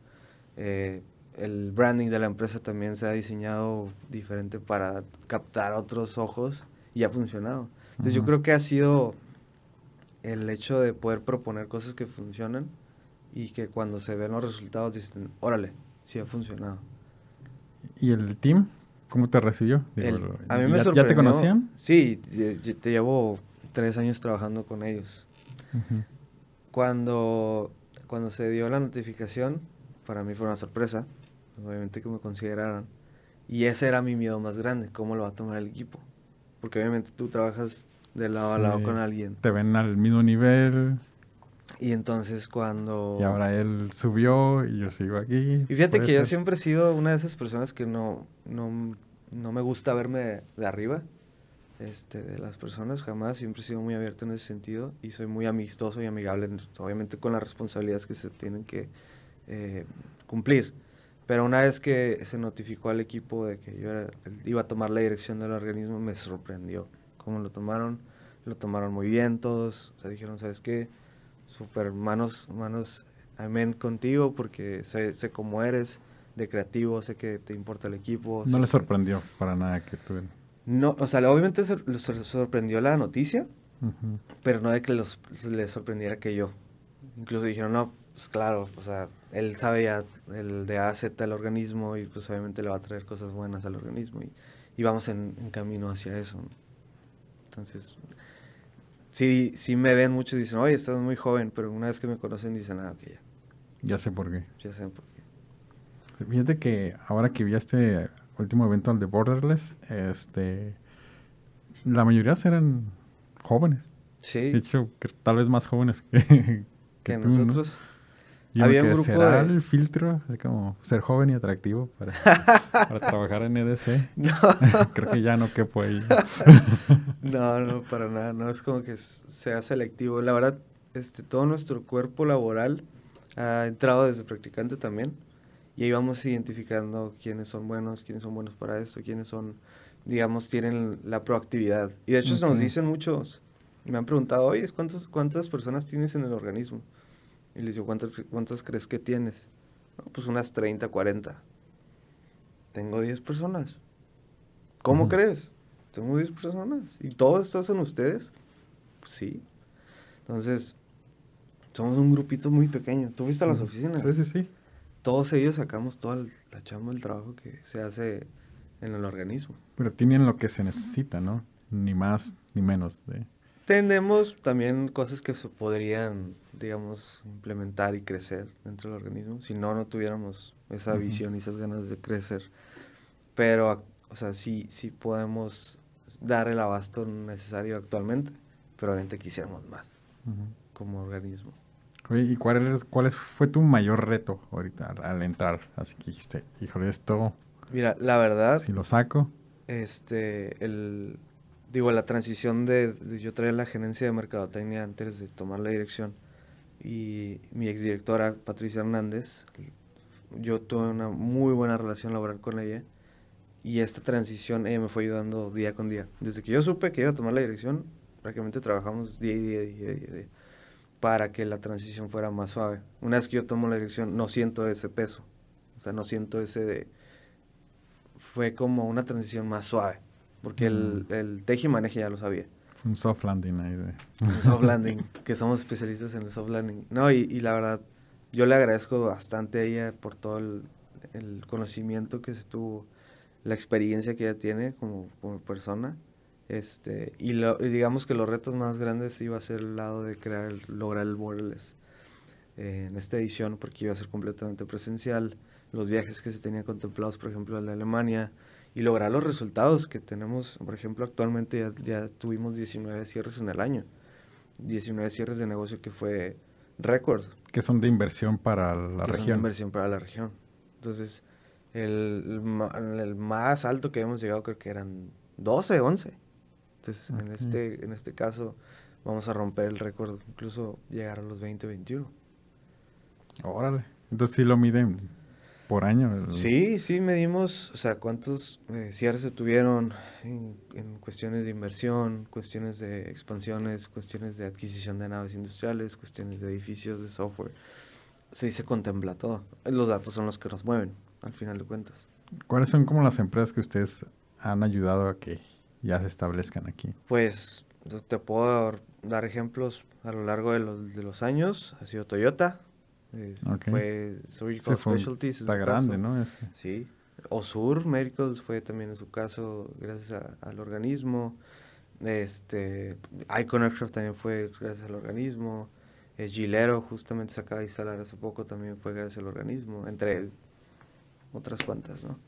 Eh, el branding de la empresa también se ha diseñado diferente para captar otros ojos y ha funcionado. Entonces yo creo que ha sido el hecho de poder proponer cosas que funcionan y que cuando se ven los resultados dicen, órale, sí ha funcionado. ¿Y el team? ¿Cómo te recibió? a mí me ¿ya, ¿Ya te conocían? Sí, te llevo tres años trabajando con ellos. Cuando cuando se dio la notificación, para mí fue una sorpresa, obviamente que me consideraran. Y ese era mi miedo más grande, cómo lo va a tomar el equipo. Porque obviamente tú trabajas de lado a lado con alguien. Te ven al mismo nivel. Y entonces cuando... Y ahora él subió y yo sigo aquí. Y fíjate que yo siempre he sido una de esas personas que no, no, no me gusta verme de arriba este, de las personas, jamás. Siempre he sido muy abierto en ese sentido y soy muy amistoso y amigable, obviamente con las responsabilidades que se tienen que eh, cumplir. Pero una vez que se notificó al equipo de que yo iba a tomar la dirección del organismo, me sorprendió cómo lo tomaron. Lo tomaron muy bien todos. se dijeron, ¿sabes qué? Súper manos, manos, amén contigo porque sé, sé cómo eres de creativo, sé que te importa el equipo. No le sorprendió para nada que tú... No, o sea, obviamente les sorprendió la noticia, pero no de que los, les sorprendiera que yo. Incluso dijeron, no, pues claro, o sea, él sabe ya el de A el organismo y pues obviamente le va a traer cosas buenas al organismo y, y vamos en, en, camino hacia eso. Entonces, sí, sí me ven mucho y dicen, oye, estás muy joven, pero una vez que me conocen dicen, ah, ok, ya. Ya sé por qué. Ya sé por qué. Fíjate que ahora que vi este último evento, el de Borderless, este, la mayoría eran jóvenes. Sí. De hecho, que tal vez más jóvenes que, que, nosotros. Y Había un grupo será el filtro, así como ser joven y atractivo para, para trabajar en EDC. No. Creo que ya no quepo ahí. no, no, para nada. No es como que sea selectivo. La verdad, este, todo nuestro cuerpo laboral ha entrado desde practicante también. Y ahí vamos identificando quiénes son buenos, quiénes son buenos para esto, quiénes son, digamos, tienen la proactividad. Y de hecho nos dicen muchos, me han preguntado, oye, ¿cuántas, ¿cuántas personas tienes en el organismo? Y les digo, ¿cuántas, cuántas crees que tienes? pues unas 30, 40. Tengo 10 personas. ¿Cómo crees? Tengo 10 personas. ¿Y todo esto hacen ustedes? Pues sí. Entonces, somos un grupito muy pequeño. ¿Tú fuiste a las oficinas? Sí, sí, sí. Todos ellos sacamos toda la chamba del trabajo que se hace en el organismo. Pero tienen lo que se necesita, ¿no? Ni más ni menos de... Tenemos también cosas que se podrían, digamos, implementar y crecer dentro del organismo. Si no, no tuviéramos esa visión y esas ganas de crecer. Pero, o sea, sí, sí podemos dar el abasto necesario actualmente, pero obviamente quisiéramos más como organismo. ¿y cuál, es, cuál fue tu mayor reto ahorita al, entrar? Así que dijiste, híjole, esto... Mira, la verdad... Si lo saco... Este, el, digo, la transición de, yo traía la gerencia de mercadotecnia antes de tomar la dirección y mi exdirectora Patricia Hernández, yo tuve una muy buena relación laboral con ella y esta transición ella me fue ayudando día con día. Desde que yo supe que iba a tomar la dirección, prácticamente trabajamos día y día, día, día, día para que la transición fuera más suave. Una vez que yo tomo la dirección, no siento ese peso, o sea, no siento ese de... Fue como una transición más suave porque el, el teje y maneje ya lo sabía. Un soft landing ahí de... Un soft landing, que somos especialistas en el soft landing. No, y, y la verdad, yo le agradezco bastante a ella por todo el, el, conocimiento que se tuvo la experiencia que ella tiene como, como persona. Este, y, lo, y digamos que los retos más grandes iba a ser el lado de crear, el- lograr el borderless eh, en esta edición, porque iba a ser completamente presencial. Los viajes que se tenían contemplados, por ejemplo, a la Alemania, y lograr los resultados que tenemos. Por ejemplo, actualmente ya, ya tuvimos 19 cierres en el año. 19 cierres de negocio que fue récord. Que son de inversión para la que son de región. inversión para la región. Entonces, el, el más alto que hemos llegado creo que eran 12, 11. Entonces, en, este, en este caso, vamos a romper el récord, incluso llegar a los 20, 21. Órale. Entonces sí lo miden por año. Sí, sí, medimos, o sea, cuántos eh, cierres se tuvieron en, en cuestiones de inversión, cuestiones de expansiones, cuestiones de adquisición de naves industriales, cuestiones de edificios, de software. Sí, se contempla todo. Los datos son los que nos mueven, al final de cuentas. ¿Cuáles son como las empresas que ustedes han ayudado a que ya se establezcan aquí? Pues te puedo dar ejemplos a lo largo de los, de los años. Ha sido Toyota, eh, Ok. fue Surgical Sí, fue Specialties. Está grande, caso. ¿no? Ese. Sí. Osur Medicals fue también en su caso gracias a- al organismo. Este, Icon Aircraft también fue gracias al organismo. Eh, Gilero justamente se acaba de instalar hace poco también fue gracias al organismo, entre otras cuantas, ¿no?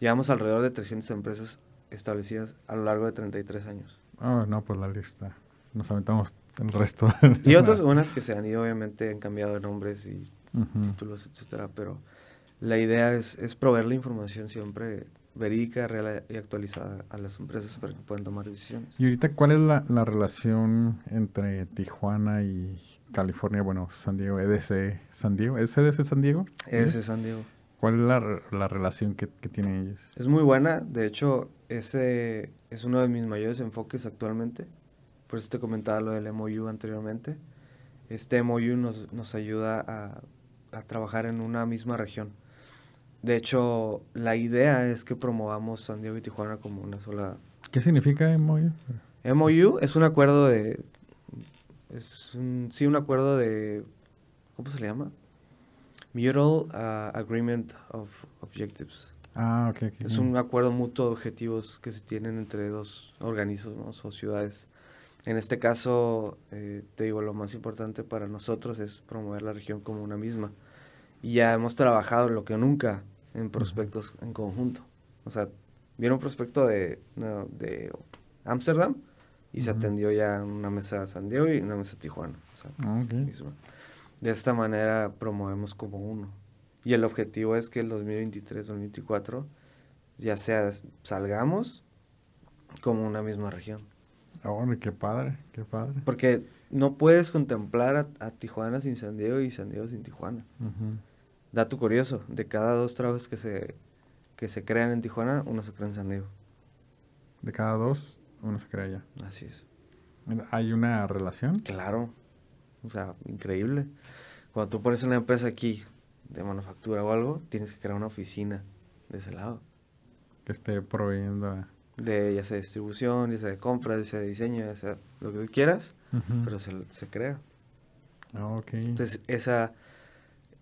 Llevamos alrededor de 300 empresas establecidas a lo largo de 33 años. Oh, no, pues la lista. Nos aventamos el resto. Y otras, unas que se han ido, obviamente, han cambiado de nombres y Ujú. títulos, etcétera, pero la idea es, es proveer la información siempre verídica, real y actualizada a las empresas para que puedan tomar decisiones. Y ahorita, ¿cuál es la, la relación entre Tijuana y California? Bueno, San Diego, EDC San Diego. ¿Es EDC San Diego? Es San Diego. ¿Cuál es la, la relación que, que tienen ellos? Es muy buena, de hecho, ese es uno de mis mayores enfoques actualmente. Por eso te comentaba lo del MOU anteriormente. Este MOU nos, nos ayuda a, a trabajar en una misma región. De hecho, la idea es que promovamos San Diego y Tijuana como una sola ¿Qué significa MOU? MOU es un acuerdo de. Es un, sí, un acuerdo de. ¿Cómo se le llama? Mutual uh, Agreement of Objectives. Ah, ok, ok. Es un acuerdo mutuo de objetivos que se tienen entre dos organismos o ciudades. En este caso, eh, te digo, lo más importante para nosotros es promover la región como una misma. Y ya hemos trabajado lo que nunca en prospectos en conjunto. O sea, viene un prospecto de, no, de Ámsterdam y se atendió ya una mesa de San Diego y una mesa de Tijuana. O sea, Ah. De esta manera promovemos como uno. Y el objetivo es que el 2023-2024 ya sea salgamos como una misma región. Órale, qué padre, qué padre. Porque no puedes contemplar a, a Tijuana sin San Diego y San Diego sin Tijuana. Dato curioso, de cada dos trabajos que se, que se crean en Tijuana, uno se crea en San Diego. De cada dos, uno se crea allá. Así es. ¿Hay una relación? Claro. O sea, increíble. Cuando tú pones una empresa aquí de manufactura o algo, tienes que crear una oficina de ese lado. Que esté proveyendo a... De ya sea distribución, ya sea de compras, ya sea de diseño, ya sea lo que tú quieras, pero se, se crea. Ah, ok. Entonces, esa,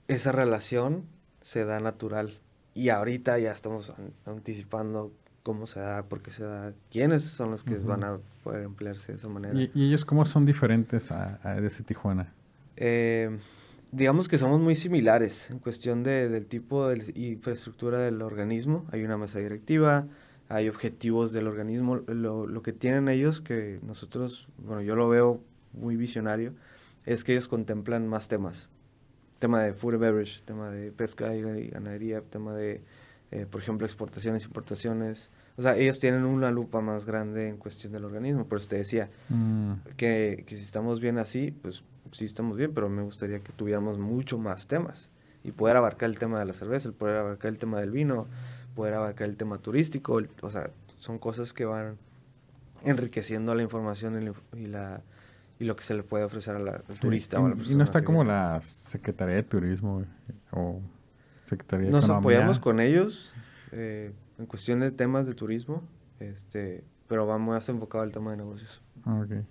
esa relación se da natural. Y ahorita ya estamos an- anticipando cómo se da, por qué se da, quiénes son los que van a poder emplearse de esa manera. ¿Y, y ellos cómo son diferentes a, a ese Tijuana? Eh, digamos que somos muy similares en cuestión de, del tipo de infraestructura del organismo. Hay una mesa directiva, hay objetivos del organismo. Lo, lo que tienen ellos, que nosotros, bueno, yo lo veo muy visionario, es que ellos contemplan más temas. Tema de food and beverage, tema de pesca y ganadería, tema de, eh, por ejemplo, exportaciones, importaciones. O sea, ellos tienen una lupa más grande en cuestión del organismo. Por eso te decía, Mm, que, que si estamos bien así, pues sí estamos bien, pero me gustaría que tuviéramos mucho más temas y poder abarcar el tema de la cerveza, el poder abarcar el tema del vino, poder abarcar el tema turístico, el- o sea, son cosas que van enriqueciendo la información y la, y la- y lo que se le puede ofrecer al sí. turista Y- o a la y, persona. no está que como la Secretaría de Turismo o Secretaría de Nos Economía. apoyamos con ellos eh, en cuestión de temas de turismo, este, pero va más enfocado al tema de negocios. Ah, ok.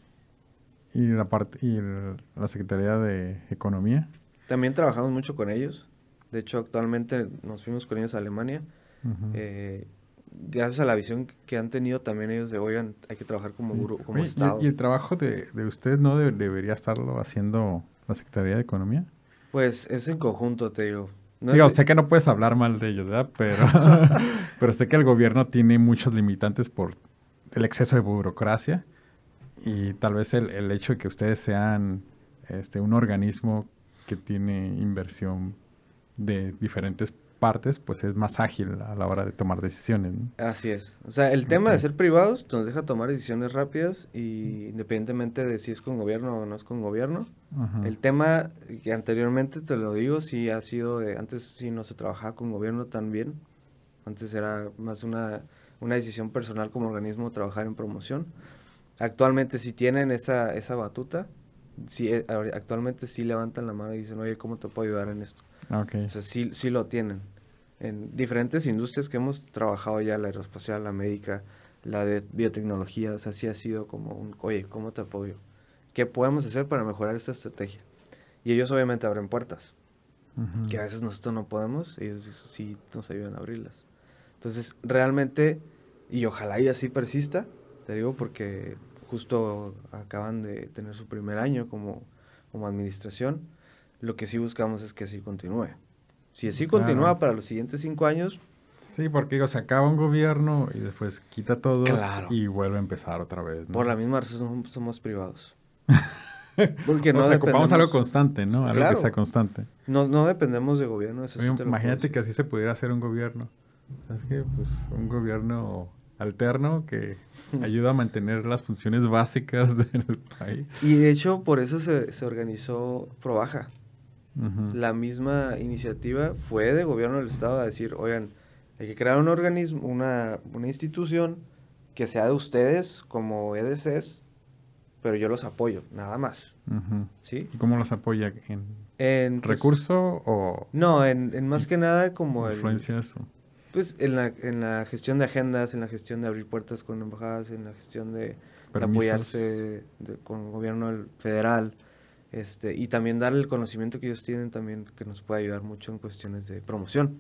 ¿Y la, parte, y el- la Secretaría de Economía? También trabajamos mucho con ellos. De hecho, actualmente nos fuimos con ellos a Alemania. Eh, gracias a la visión que han tenido también ellos de, oigan, hay que trabajar como, guru- como Oye, y- Estado. ¿Y, el trabajo de, de usted no de- debería estarlo haciendo la Secretaría de Economía? Pues es en conjunto, te digo. No Digo, es- sé que no puedes hablar mal de ellos, ¿verdad? Pero, pero sé que el gobierno tiene muchos limitantes por el exceso de burocracia y tal vez el, el hecho de que ustedes sean este, un organismo que tiene inversión de diferentes partes, pues es más ágil a la hora de tomar decisiones. ¿no? Así es. O sea, el tema de ser privados nos deja tomar decisiones rápidas y independientemente de si es con gobierno o no es con gobierno. El tema que anteriormente te lo digo, sí ha sido de, antes sí no se trabajaba con gobierno tan bien. Antes era más una, una decisión personal como organismo trabajar en promoción. Actualmente sí tienen esa, esa batuta. Sí, eh, actualmente sí levantan la mano y dicen, oye, ¿cómo te puedo ayudar en esto? Ah, Ok. O sea, sí, sí lo tienen. En diferentes industrias que hemos trabajado ya, la aeroespacial, la médica, la de biotecnología, o sea, sí ha sido como un, oye, ¿cómo te apoyo? ¿Qué podemos hacer para mejorar esta estrategia? Y ellos obviamente abren puertas, Ujú. que a veces nosotros no podemos, ellos sí nos ayudan a abrirlas. Entonces, realmente, y ojalá y así persista, te digo, porque justo acaban de tener su primer año como, como administración, lo que sí buscamos es que así continúe. Si así Claro. continúa para los siguientes cinco años, Sí, porque digo, se acaba un gobierno y después quita todos Claro. y vuelve a empezar otra vez. ¿no? por la misma razón somos, privados. Porque o no sea, ocupamos algo constante, ¿no? Algo Claro. que sea constante. No, no dependemos de gobierno. Eso sí Oye, puedo imagínate que así se pudiera hacer un gobierno. ¿Sabes qué? Pues un gobierno alterno que ayuda a mantener las funciones básicas del país. Y de hecho, por eso se, se organizó Probaja. La misma iniciativa fue de gobierno del estado a decir, oigan, hay que crear un organismo, una, una institución que sea de ustedes como EDCs, pero yo los apoyo, nada más. ¿sí? ¿Y cómo los apoya? ¿En En, pues, recurso o No, en, en más que nada como el, influencias? pues en la, en la gestión de agendas, en la gestión de abrir puertas con embajadas, en la gestión de, apoyarse de- con el gobierno federal, este, y también darle el conocimiento que ellos tienen también que nos puede ayudar mucho en cuestiones de promoción.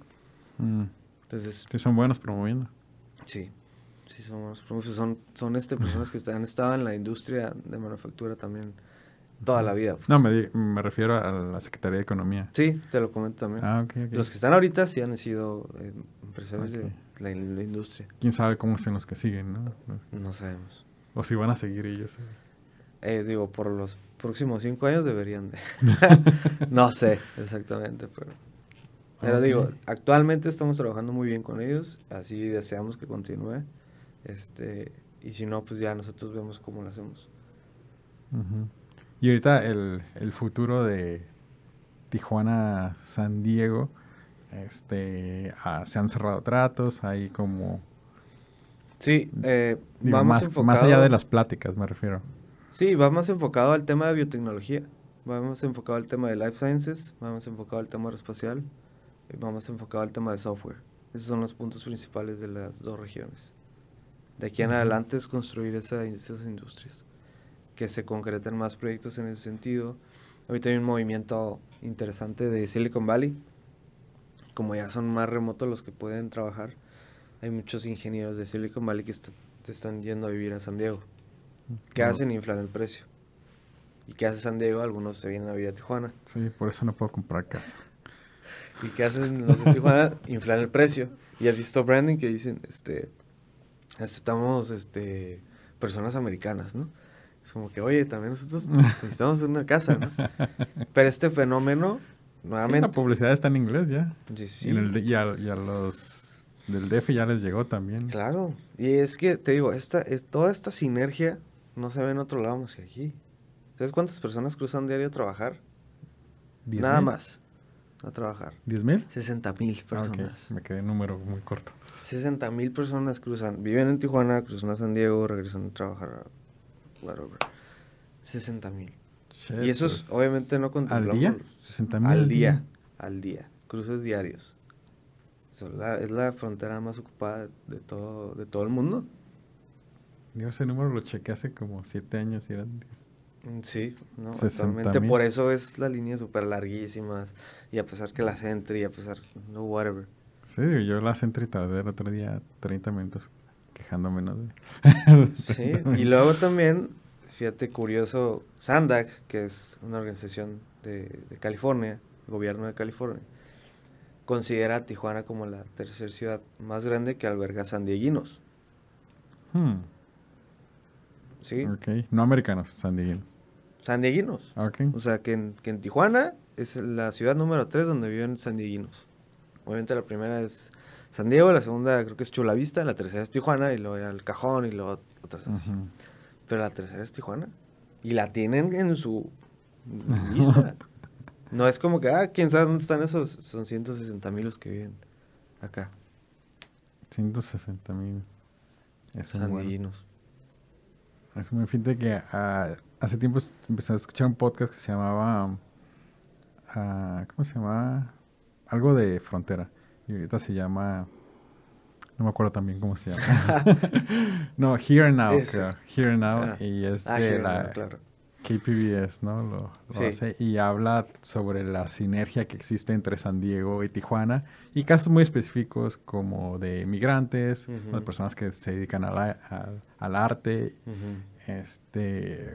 Mm, Entonces, que son buenos promoviendo. sí, sí somos, pues, son, son este, personas que han estado en la industria de manufactura también toda la vida. pues. No, me, di- me refiero a la Secretaría de Economía. Sí, te lo comento también. Ah, ok, ok. Los que están ahorita sí han sido eh, empresarios de la, la industria. Quién sabe cómo estén los que siguen, ¿no? No sabemos. O si van a seguir ellos. Eh, digo, por los próximos cinco años deberían de. no sé exactamente, pero. Pero digo, actualmente estamos trabajando muy bien con ellos, así deseamos que continúe. Este, y si no, pues ya nosotros vemos cómo lo hacemos. Y ahorita el, el futuro de Tijuana, San Diego, este, ah, se han cerrado tratos, hay como, Sí, eh, digo, más, más, enfocado. más allá de las pláticas, me refiero. Sí, va más enfocado al tema de biotecnología, va más enfocado al tema de life sciences, va más enfocado al tema aeroespacial, y va más enfocado al tema de software. Esos son los puntos principales de las dos regiones. De aquí en adelante es construir esa- esas industrias, que se concreten más proyectos en ese sentido. Ahorita hay un movimiento interesante de Silicon Valley, como ya son más remotos los que pueden trabajar, hay muchos ingenieros de Silicon Valley que est- están yendo a vivir a San Diego. ¿Qué No. hacen? Inflan el precio. ¿Y qué hace San Diego? Algunos se vienen a vivir a Tijuana. Sí, por eso no puedo comprar casa. ¿Y qué hacen los de Tijuana? Inflan el precio. Y has visto branding que dicen, este, aceptamos, este, personas americanas, ¿no? Es como que, oye, también nosotros necesitamos una casa, ¿no? Pero este fenómeno, Sí, nuevamente... la publicidad está en inglés ya. Sí, sí, Y, en el y a, y a los del DF ya les llegó también. Claro. Y es que, te digo, esta, es, toda esta sinergia no se ve en otro lado más que aquí. ¿Sabes cuántas personas cruzan diario a trabajar? ¿Diez Nada mil? más a trabajar. ¿Diez mil? 60 mil Ah, personas. Me quedé en número muy corto. 60 mil personas cruzan, viven en Tijuana, cruzan a San Diego, regresan a trabajar a whatever. 60 mil. Y eso es, pues, obviamente no ¿Al contemplamos. día? los- ¿60 mil Al día, al día. Cruces diarios. Eso, la- es la frontera más ocupada de todo, de todo el mundo. Yo ese número lo chequé hace como siete años y eran 10. Mm, Sí, no, 60 actualmente mil. por eso es la línea súper larguísimas y a pesar que las entre y a pesar, no, whatever. Sí, yo la centro y tardé el otro día 30 minutos quejándome, ¿no? sí, y luego también, fíjate, curioso, SANDAG, que es una organización de, de California, gobierno de California, considera a Tijuana como la tercera ciudad más grande que alberga sandieguinos. Hmm. ¿Sí? Ok, no americanos, sandieguinos. Sandieguinos. Ok. O sea, que en, que en Tijuana es la ciudad número 3 donde viven sandieguinos. Obviamente la primera es San Diego, la segunda creo que es Chula Vista, la tercera es Tijuana y luego ya el Cajón y luego otras así. Pero la tercera es Tijuana. Y la tienen en su lista. no es como que, ah, quién sabe dónde están esos. Son 160 mil los que viven acá. 160 mil. Sandieguinos. Es muy fíjate que ah, hace tiempo empecé a escuchar un podcast que se llamaba. ah, ¿Cómo se llamaba? Algo de frontera. Y ahorita se llama. No me acuerdo también cómo se llama. no, Here and Now, creo. Here and Now. Ah. Y es Ah, de la Now, claro. KPBS, ¿no? Lo, lo Sí. hace y habla sobre la sinergia que existe entre San Diego y Tijuana y casos muy específicos como de migrantes, ¿no? de personas que se dedican a la- al- al arte, este,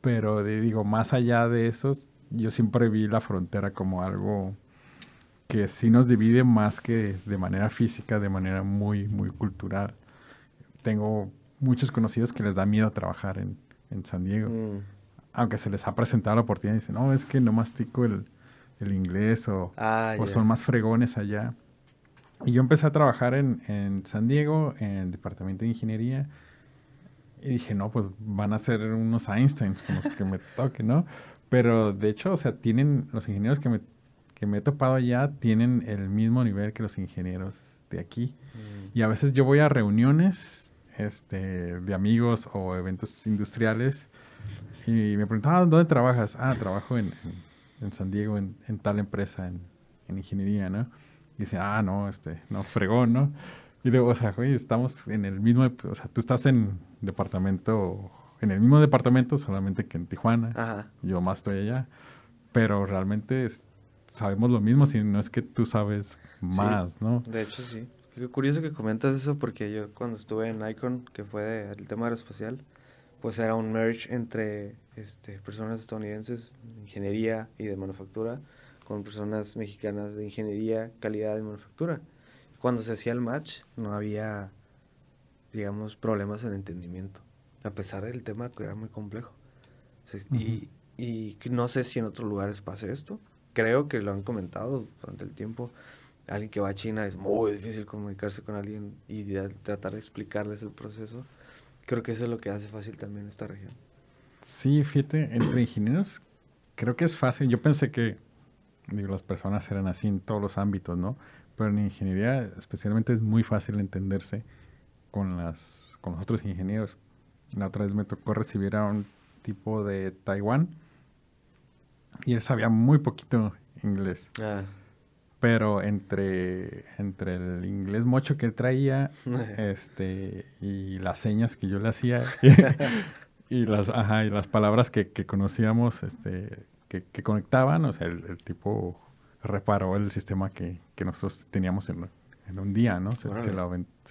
pero de- digo, más allá de eso, yo siempre vi la frontera como algo que sí nos divide más que de manera física, de manera muy, muy cultural. Tengo muchos conocidos que les da miedo trabajar en, en San Diego, Mm. aunque se les ha presentado la oportunidad y dicen, no, es que no mastico el, el inglés o, Ah, o ya. son más fregones allá. Y yo empecé a trabajar en, en San Diego, en el departamento de ingeniería, y dije, no, pues van a ser unos Einsteins con los que me toque, ¿no? Pero de hecho, o sea, tienen, los ingenieros que me, que me he topado allá tienen el mismo nivel que los ingenieros de aquí. Mm. Y a veces yo voy a reuniones este, de amigos o eventos industriales y me preguntan, ah, ¿dónde trabajas? Ah, trabajo en, en- en San Diego, en, en tal empresa, en, en ingeniería, ¿no? Y dicen, ah, no, este, no, fregón, ¿no? Y luego, o sea, güey, estamos en el mismo, o sea, tú estás en departamento, en el mismo departamento, solamente que en Tijuana. Ajá. Yo más estoy allá. Pero realmente es- sabemos lo mismo, si no es que tú sabes más, ¿no? De hecho, sí. Qué curioso que comentas eso porque yo cuando estuve en Icon, que fue de- el tema aeroespacial, pues era un merge entre este, personas estadounidenses de ingeniería y de manufactura con personas mexicanas de ingeniería, calidad y manufactura. Cuando se hacía el match no había, digamos, problemas en entendimiento, a pesar del tema que era muy complejo. Se- y, y no sé si en otros lugares pase esto. Creo que lo han comentado durante el tiempo. Alguien que va a China es muy difícil comunicarse con alguien y de- tratar de explicarles el proceso. Creo que eso es lo que hace fácil también esta región. Sí, fíjate, entre ingenieros creo que es fácil. Yo pensé que digo, las personas eran así en todos los ámbitos, ¿no? Pero en ingeniería especialmente es muy fácil entenderse con, las, con los otros ingenieros. La otra vez me tocó recibir a un tipo de Taiwán y él sabía muy poquito inglés. Ah, Pero entre, entre el inglés mocho que él traía este, y las señas que yo le hacía y, las, ajá, y las palabras que, que conocíamos este, que, que conectaban, o sea, el, el tipo reparó el sistema que, que nosotros teníamos en, en un día, ¿no? Se, lo se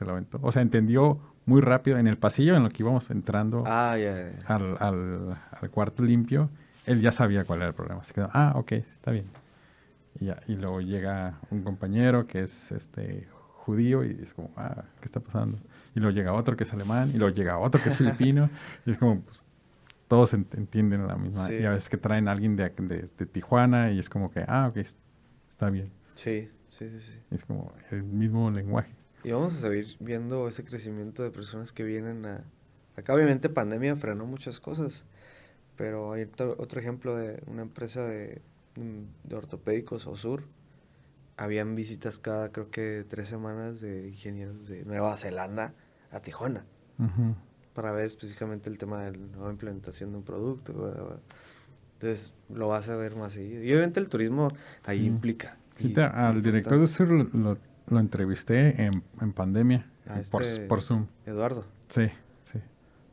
lo aventó. O sea, entendió muy rápido en el pasillo en lo que íbamos entrando ah, al, al, al cuarto limpio, él ya sabía cuál era el problema. Se quedó, ah, ok, está bien. Y, y luego llega un compañero que es este judío y es como, ah, ¿qué está pasando? Y luego llega otro que es alemán y luego llega otro que es filipino y es como, pues, todos ent- entienden la misma. Sí. Y a veces que traen a alguien de, de, de Tijuana y es como que, ah, ok, es- está bien. Sí, sí, sí, sí. Y es como el mismo lenguaje. Y vamos a seguir viendo ese crecimiento de personas que vienen a... Acá obviamente pandemia frenó muchas cosas, pero hay otro, ejemplo de una empresa de, de ortopédicos o sur. Habían visitas cada, creo que tres semanas de ingenieros de Nueva Zelanda a Tijuana para ver específicamente el tema de la nueva implementación de un producto. bla, bla, bla. Entonces lo vas a ver más seguido. Y obviamente el turismo ahí Sí. implica. Fíjate, al director de Sur lo, lo- lo entrevisté en, en pandemia, por, este- por Zoom. Eduardo. Sí.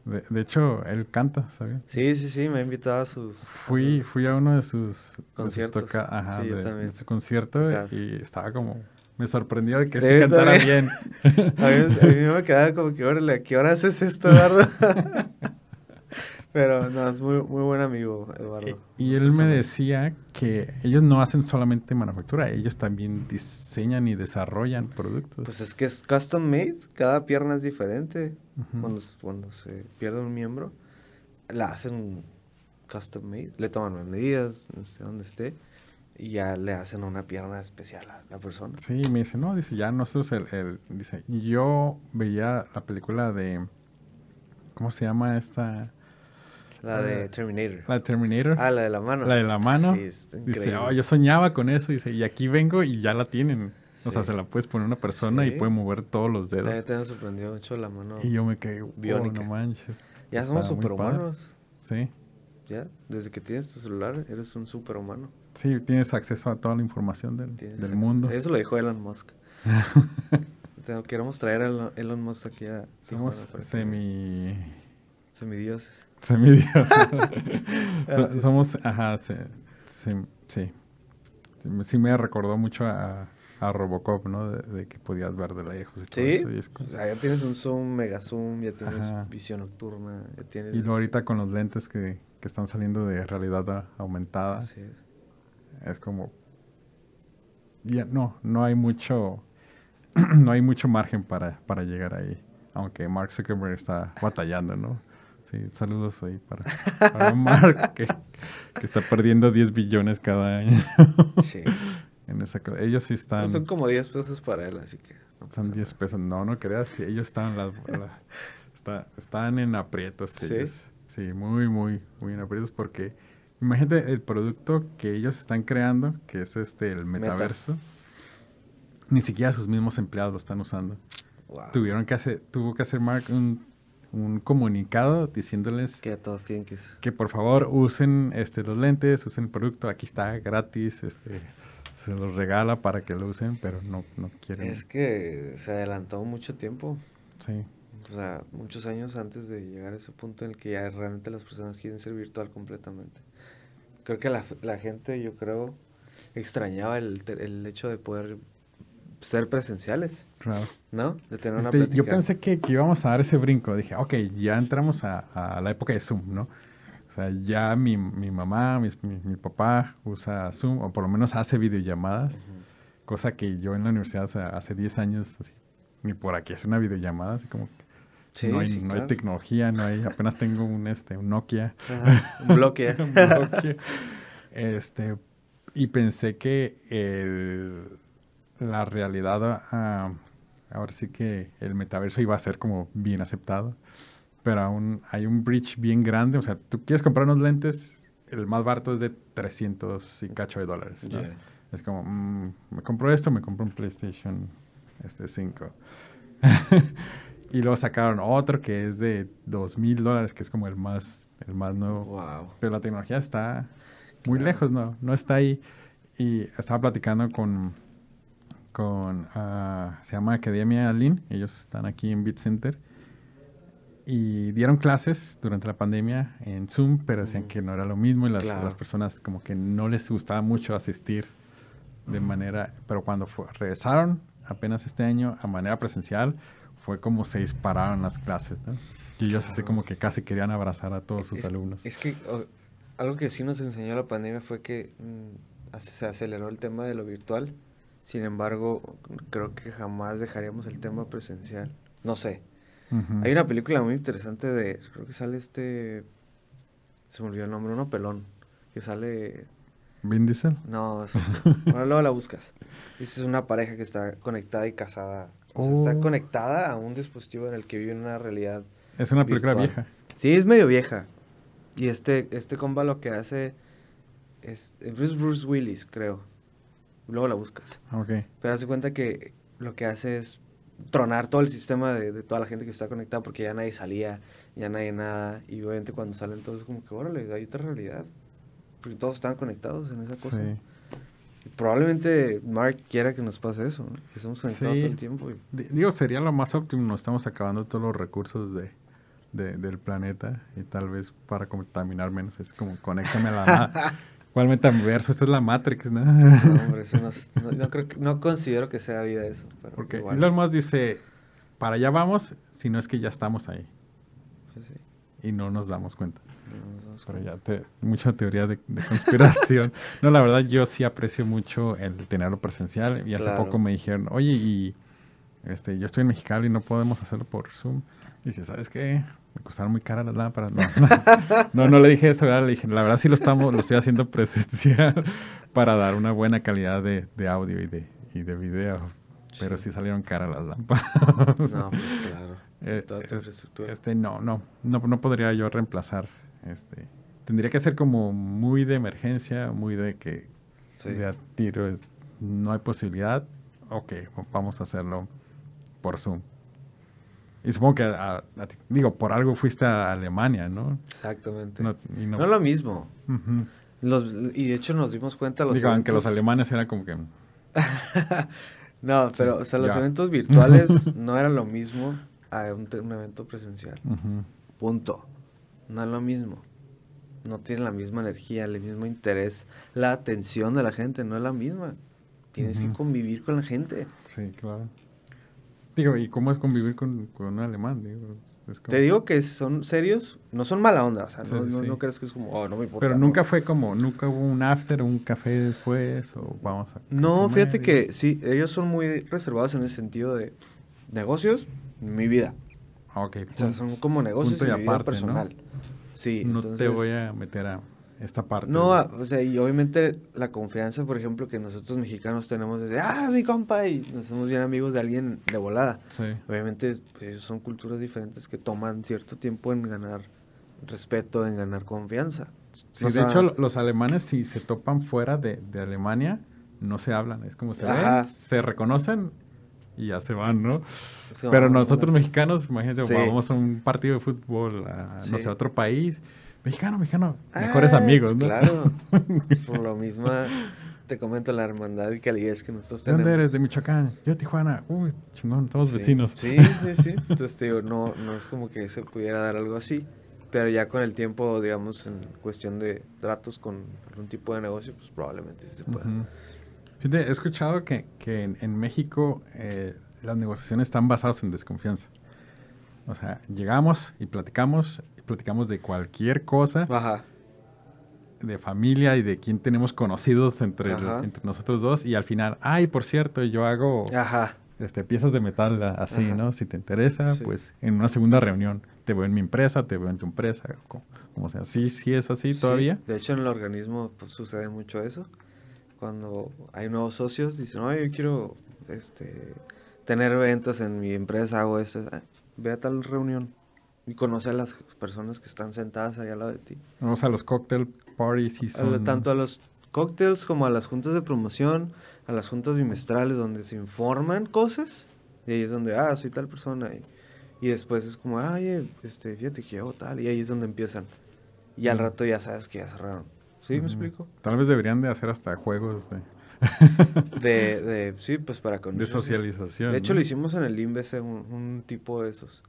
De, de hecho, él canta, ¿sabes? Sí, sí, sí, me ha invitado a sus... a Fui, sus- fui a uno de sus, de sus Conciertos. toca- ajá, Sí, de, de su concierto y estaba como me sorprendió de que se cantara bien. a, mí, a mí me quedaba como que, órale, ¿a qué hora haces esto, Eduardo? Pero no, es muy, muy buen amigo, Eduardo. Y, él me decía que ellos no hacen solamente manufactura, ellos también diseñan y desarrollan productos. Pues es que es custom made, cada pierna es diferente. cuando, cuando se pierde un miembro, la hacen custom made, le toman medidas, no sé dónde esté, y ya le hacen una pierna especial a la persona. Sí, me dice, no, dice, ya nosotros, el, el, dice, yo veía la película de, ¿cómo se llama esta? La de Terminator. La de Terminator. Ah, la de la mano. La de la mano. dice, oh, yo soñaba con eso. Dice, y aquí vengo y ya la tienen. O sea, se la puedes poner una persona y puede mover todos los dedos. Te me sorprendió mucho la mano. Y yo me quedé, oh, no manches. Ya somos superhumanos. Sí. Ya, desde que tienes tu celular, eres un superhumano. Sí, tienes acceso a toda la información del, del mundo. Eso lo dijo Elon Musk. Queremos traer a Elon Musk aquí a... Somos semi... Semidioses. Semidioses. somos, ajá, sí, sí. Sí me recordó mucho a, a Robocop, ¿no? De, que podías ver de lejos y sí, o sea, ya tienes un zoom, mega zoom, ya tienes visión nocturna, ya tienes... Y ahorita con los lentes que, que están saliendo de realidad aumentada, es. es como... Ya, no, no hay mucho... no hay mucho margen para, para llegar ahí, aunque Mark Zuckerberg está batallando, ¿no? Sí, saludos ahí para, para Mark, que, que, está perdiendo 10 billones cada año. sí. En esa, ellos sí están... son como 10 pesos para él, así que... son 10 pesos. No, no creas, ellos están, la, está, están en aprietos. ¿Sí? Sí, muy, muy, muy en aprietos porque... Imagínate el producto que ellos están creando, que es este el metaverso. Ni siquiera sus mismos empleados lo están usando. Tuvieron que hacer, tuvo que hacer Mark un un comunicado diciéndoles que todos tienen que que por favor usen este los lentes, usen el producto, aquí está gratis, este se los regala para que lo usen, pero no no quieren. Es que se adelantó mucho tiempo. Sí. O sea, muchos años antes de llegar a ese punto en el que ya realmente las personas quieren ser virtual completamente. Creo que la, la gente, yo creo, extrañaba el, el hecho de poder ser presenciales. Claro. ¿No? De tener una este, Yo pensé que, íbamos a dar ese brinco. Dije, ok, ya entramos a, a, la época de Zoom, ¿no? O sea, ya mi, mi mamá, mi, mi, papá usa Zoom, o por lo menos hace videollamadas, cosa que yo en la universidad o sea, hace 10 años, así, ni por aquí hace una videollamada, así como que no, hay, no hay tecnología, no hay, apenas tengo un, este, un Nokia. un bloque. un bloque. Este, y pensé que el la realidad, ah, ahora sí que el metaverso iba a ser como bien aceptado, pero aún hay un bridge bien grande, o sea, tú quieres comprar unos lentes, el más barato es de 300 y cacho de dólares. Es como, mm, me compro esto, me compro un PlayStation este 5. y luego sacaron otro que es de dos mil dólares, que es como el más, el más nuevo. Pero la tecnología está muy lejos, ¿no? No está ahí. Y estaba platicando con con, ah, se llama Academia Lean, ellos están aquí en Bit Center y dieron clases durante la pandemia en Zoom, pero decían que no era lo mismo y las, las, personas como que no les gustaba mucho asistir de manera, pero cuando regresaron apenas este año a manera presencial, fue como se dispararon las clases, Y ellos así como que casi querían abrazar a todos sus alumnos. Es que algo que sí nos enseñó la pandemia fue que mm, se aceleró el tema de lo virtual sin embargo, creo que jamás dejaríamos el tema presencial. No sé. Hay una película muy interesante de, creo que sale este, se me olvidó el nombre, uno pelón, que sale... ¿Vin Diesel? No, es este. luego la buscas. Es una pareja que está conectada y casada. O sea, está oh. conectada a un dispositivo en el que vive una realidad Es una película vieja. Sí, es medio vieja. Y este, este comba lo que hace es, es Bruce Willis, creo luego la buscas. Ok. Pero hace cuenta que lo que hace es tronar todo el sistema de, toda la gente que está conectada porque ya nadie salía, ya nadie nada. Y obviamente cuando salen todos como que, órale, hay otra realidad. Porque todos están conectados en esa cosa. Sí. probablemente Mark quiera que nos pase eso, que estemos conectados todo el tiempo. Digo, sería lo más óptimo, nos estamos acabando todos los recursos de, del planeta y tal vez para contaminar menos es como conéctame a la ¿Cuál metaverso? Esta es la Matrix, ¿no? No, hombre, eso no, no- no creo que- no considero que sea vida eso. Pero Porque igual, Elon Musk dice, para allá vamos, si no es que ya estamos ahí pues sí, y no nos damos cuenta. nos damos Pero cuenta. ya te, mucha teoría de, de conspiración. no, la verdad yo sí aprecio mucho el tenerlo presencial y hace Claro. poco me dijeron, oye, y este, yo estoy en Mexicali y no podemos hacerlo por Zoom. Dije, ¿sabes qué? Me costaron muy caras las lámparas. No, no, no, no le dije eso, ¿verdad? Le dije, la verdad sí lo estamos, lo estoy haciendo presencial para dar una buena calidad de, de audio y de, y de video. Pero sí salieron caras las lámparas. No, pues claro. Eh, Toda tu es- infraestructura. Este, no, no, no, no podría yo reemplazar. Este, tendría que ser como muy de emergencia, muy de que Sí. de a tiro no hay posibilidad. Ok, vamos a hacerlo por Zoom. Y supongo que, a- a ti- digo, por algo fuiste a Alemania, ¿no? Exactamente. No, y no- lo mismo. Los, y de hecho nos dimos cuenta los Digo, aunque los eventos- alemanes eran como que... No, pero o sea, los ya. eventos virtuales no eran lo mismo a un, evento presencial. Punto. No es lo mismo. No tiene la misma energía, el mismo interés. La atención de la gente no es la misma. Tienes que convivir con la gente. Sí, claro. Digo, ¿y cómo es convivir con, con un alemán? Digo, es como- Te digo que son serios, no son mala onda. O sea, no, sí, no, sí. no crees que es como, oh, no me importa. Pero no. nunca fue como, nunca hubo un after, un café después, o vamos a... No, comer fíjate y- que sí, ellos son muy reservados en ese sentido de negocios, mi vida. Ah, Ok, O sea, son como negocios y mi vida aparte, ¿no? personal. Sí, no te voy a meter a esta parte. No, de- a- o sea, y obviamente la confianza, por ejemplo, que nosotros mexicanos tenemos desde, ah, mi compa, y nos somos bien amigos de alguien de volada. Sí, Obviamente, pues, son culturas diferentes que toman cierto tiempo en ganar respeto, en ganar confianza. Sí, O de hecho, lo- los alemanes si se topan fuera de, de Alemania, no se hablan, es como se Ajá. ven, se reconocen y ya se van, ¿no? Pero ah, nosotros mexicanos, imagínate, Sí. vamos a un partido de fútbol a, no sé, a otro país, mexicano, mexicano, mejores Ah, amigos, ¿no? Claro. Por lo mismo, te comento la hermandad y calidez que nosotros ¿De dónde tenemos. eres? De Michoacán. Yo de Tijuana. Uy, chingón, somos Sí, vecinos. Sí, sí, sí. Entonces, te digo, no, no es como que se pudiera dar algo así. Pero ya con el tiempo, digamos, en cuestión de tratos con algún tipo de negocio, pues probablemente sí se pueda. Fíjate, he escuchado que, que en, en México eh, las negociaciones están basadas en desconfianza. O sea, llegamos y platicamos, platicamos de cualquier cosa, Ajá. de familia y de quién tenemos conocidos entre, nosotros dos, y al final, ay, por cierto, yo hago Ajá. este, piezas de metal así, Ajá. ¿no? Si te interesa, Sí. pues en una segunda reunión, te veo en mi empresa, te veo en tu empresa, como, como sea. Sí, sí es así Sí, todavía. De hecho, en el organismo pues, sucede mucho eso. Cuando hay nuevos socios, dicen, oye, yo quiero este, tener ventas en mi empresa, hago esto. Ah, Ve a tal reunión y conoce a las personas que están sentadas ahí al lado de ti. Vamos a los cocktail parties y son... Tanto a los cócteles como a las juntas de promoción, a las juntas bimestrales donde se informan cosas. Y ahí es donde, ah, soy tal persona. Y, y después es como, ay, este, fíjate que yo hago tal. Y ahí es donde empiezan. Y al Mm. rato ya sabes que ya cerraron. ¿Sí me explico? Tal vez deberían de hacer hasta juegos de, De, de, sí, pues para de conocerse. socialización. De hecho, ¿no? lo hicimos en el INBC, un, un tipo de esos.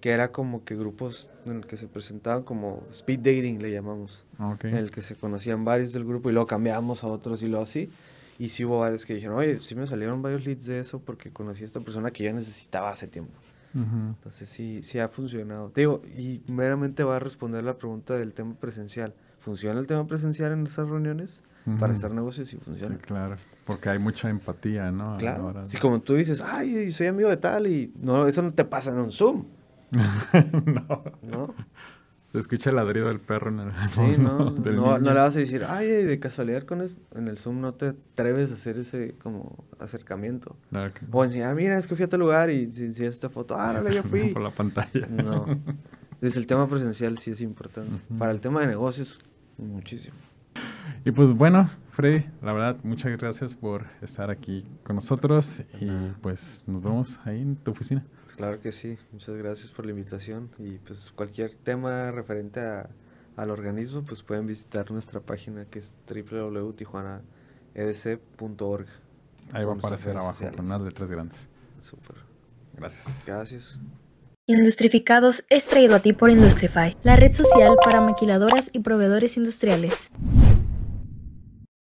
Que era como que grupos en el que se presentaban como speed dating, le llamamos. Ok. En el que se conocían varios del grupo y luego cambiamos a otros y luego así. Y sí hubo varios que dijeron, oye, sí me salieron varios leads de eso porque conocí a esta persona que yo necesitaba hace tiempo. Ujú. Entonces sí, sí ha funcionado. Te digo, y meramente va a responder la pregunta del tema presencial. ¿Funciona el tema presencial en esas reuniones? Para Ujú. hacer negocios sí Sí, funciona. claro. Porque hay mucha empatía, ¿no? Claro. Si como tú dices, ay, soy amigo de tal y no, eso no te pasa en un Zoom, no. ¿no? Se escucha el ladrido del perro en el Sí, no, no, le vas a decir, ay, de casualidad con es- en el Zoom no te atreves a hacer ese como acercamiento. Claro que- O enseñar, mira, es que fui a tal lugar y si, si esta foto, ah, órale, yo fui. Por la pantalla. No. Desde el tema presencial sí es importante. Para el tema de negocios, muchísimo. Y pues bueno, Freddy, la verdad, muchas gracias por estar aquí con nosotros y pues nos vemos ahí en tu oficina. Claro que sí. Muchas gracias por la invitación. Y pues cualquier tema referente a, al organismo, pues pueden visitar nuestra página que es www.tijuanaedc.org. Ahí va a aparecer abajo sociales. con unas letras grandes. Súper. Gracias. Gracias. Industrificados es traído a ti por Industrify, la red social para maquiladoras y proveedores industriales.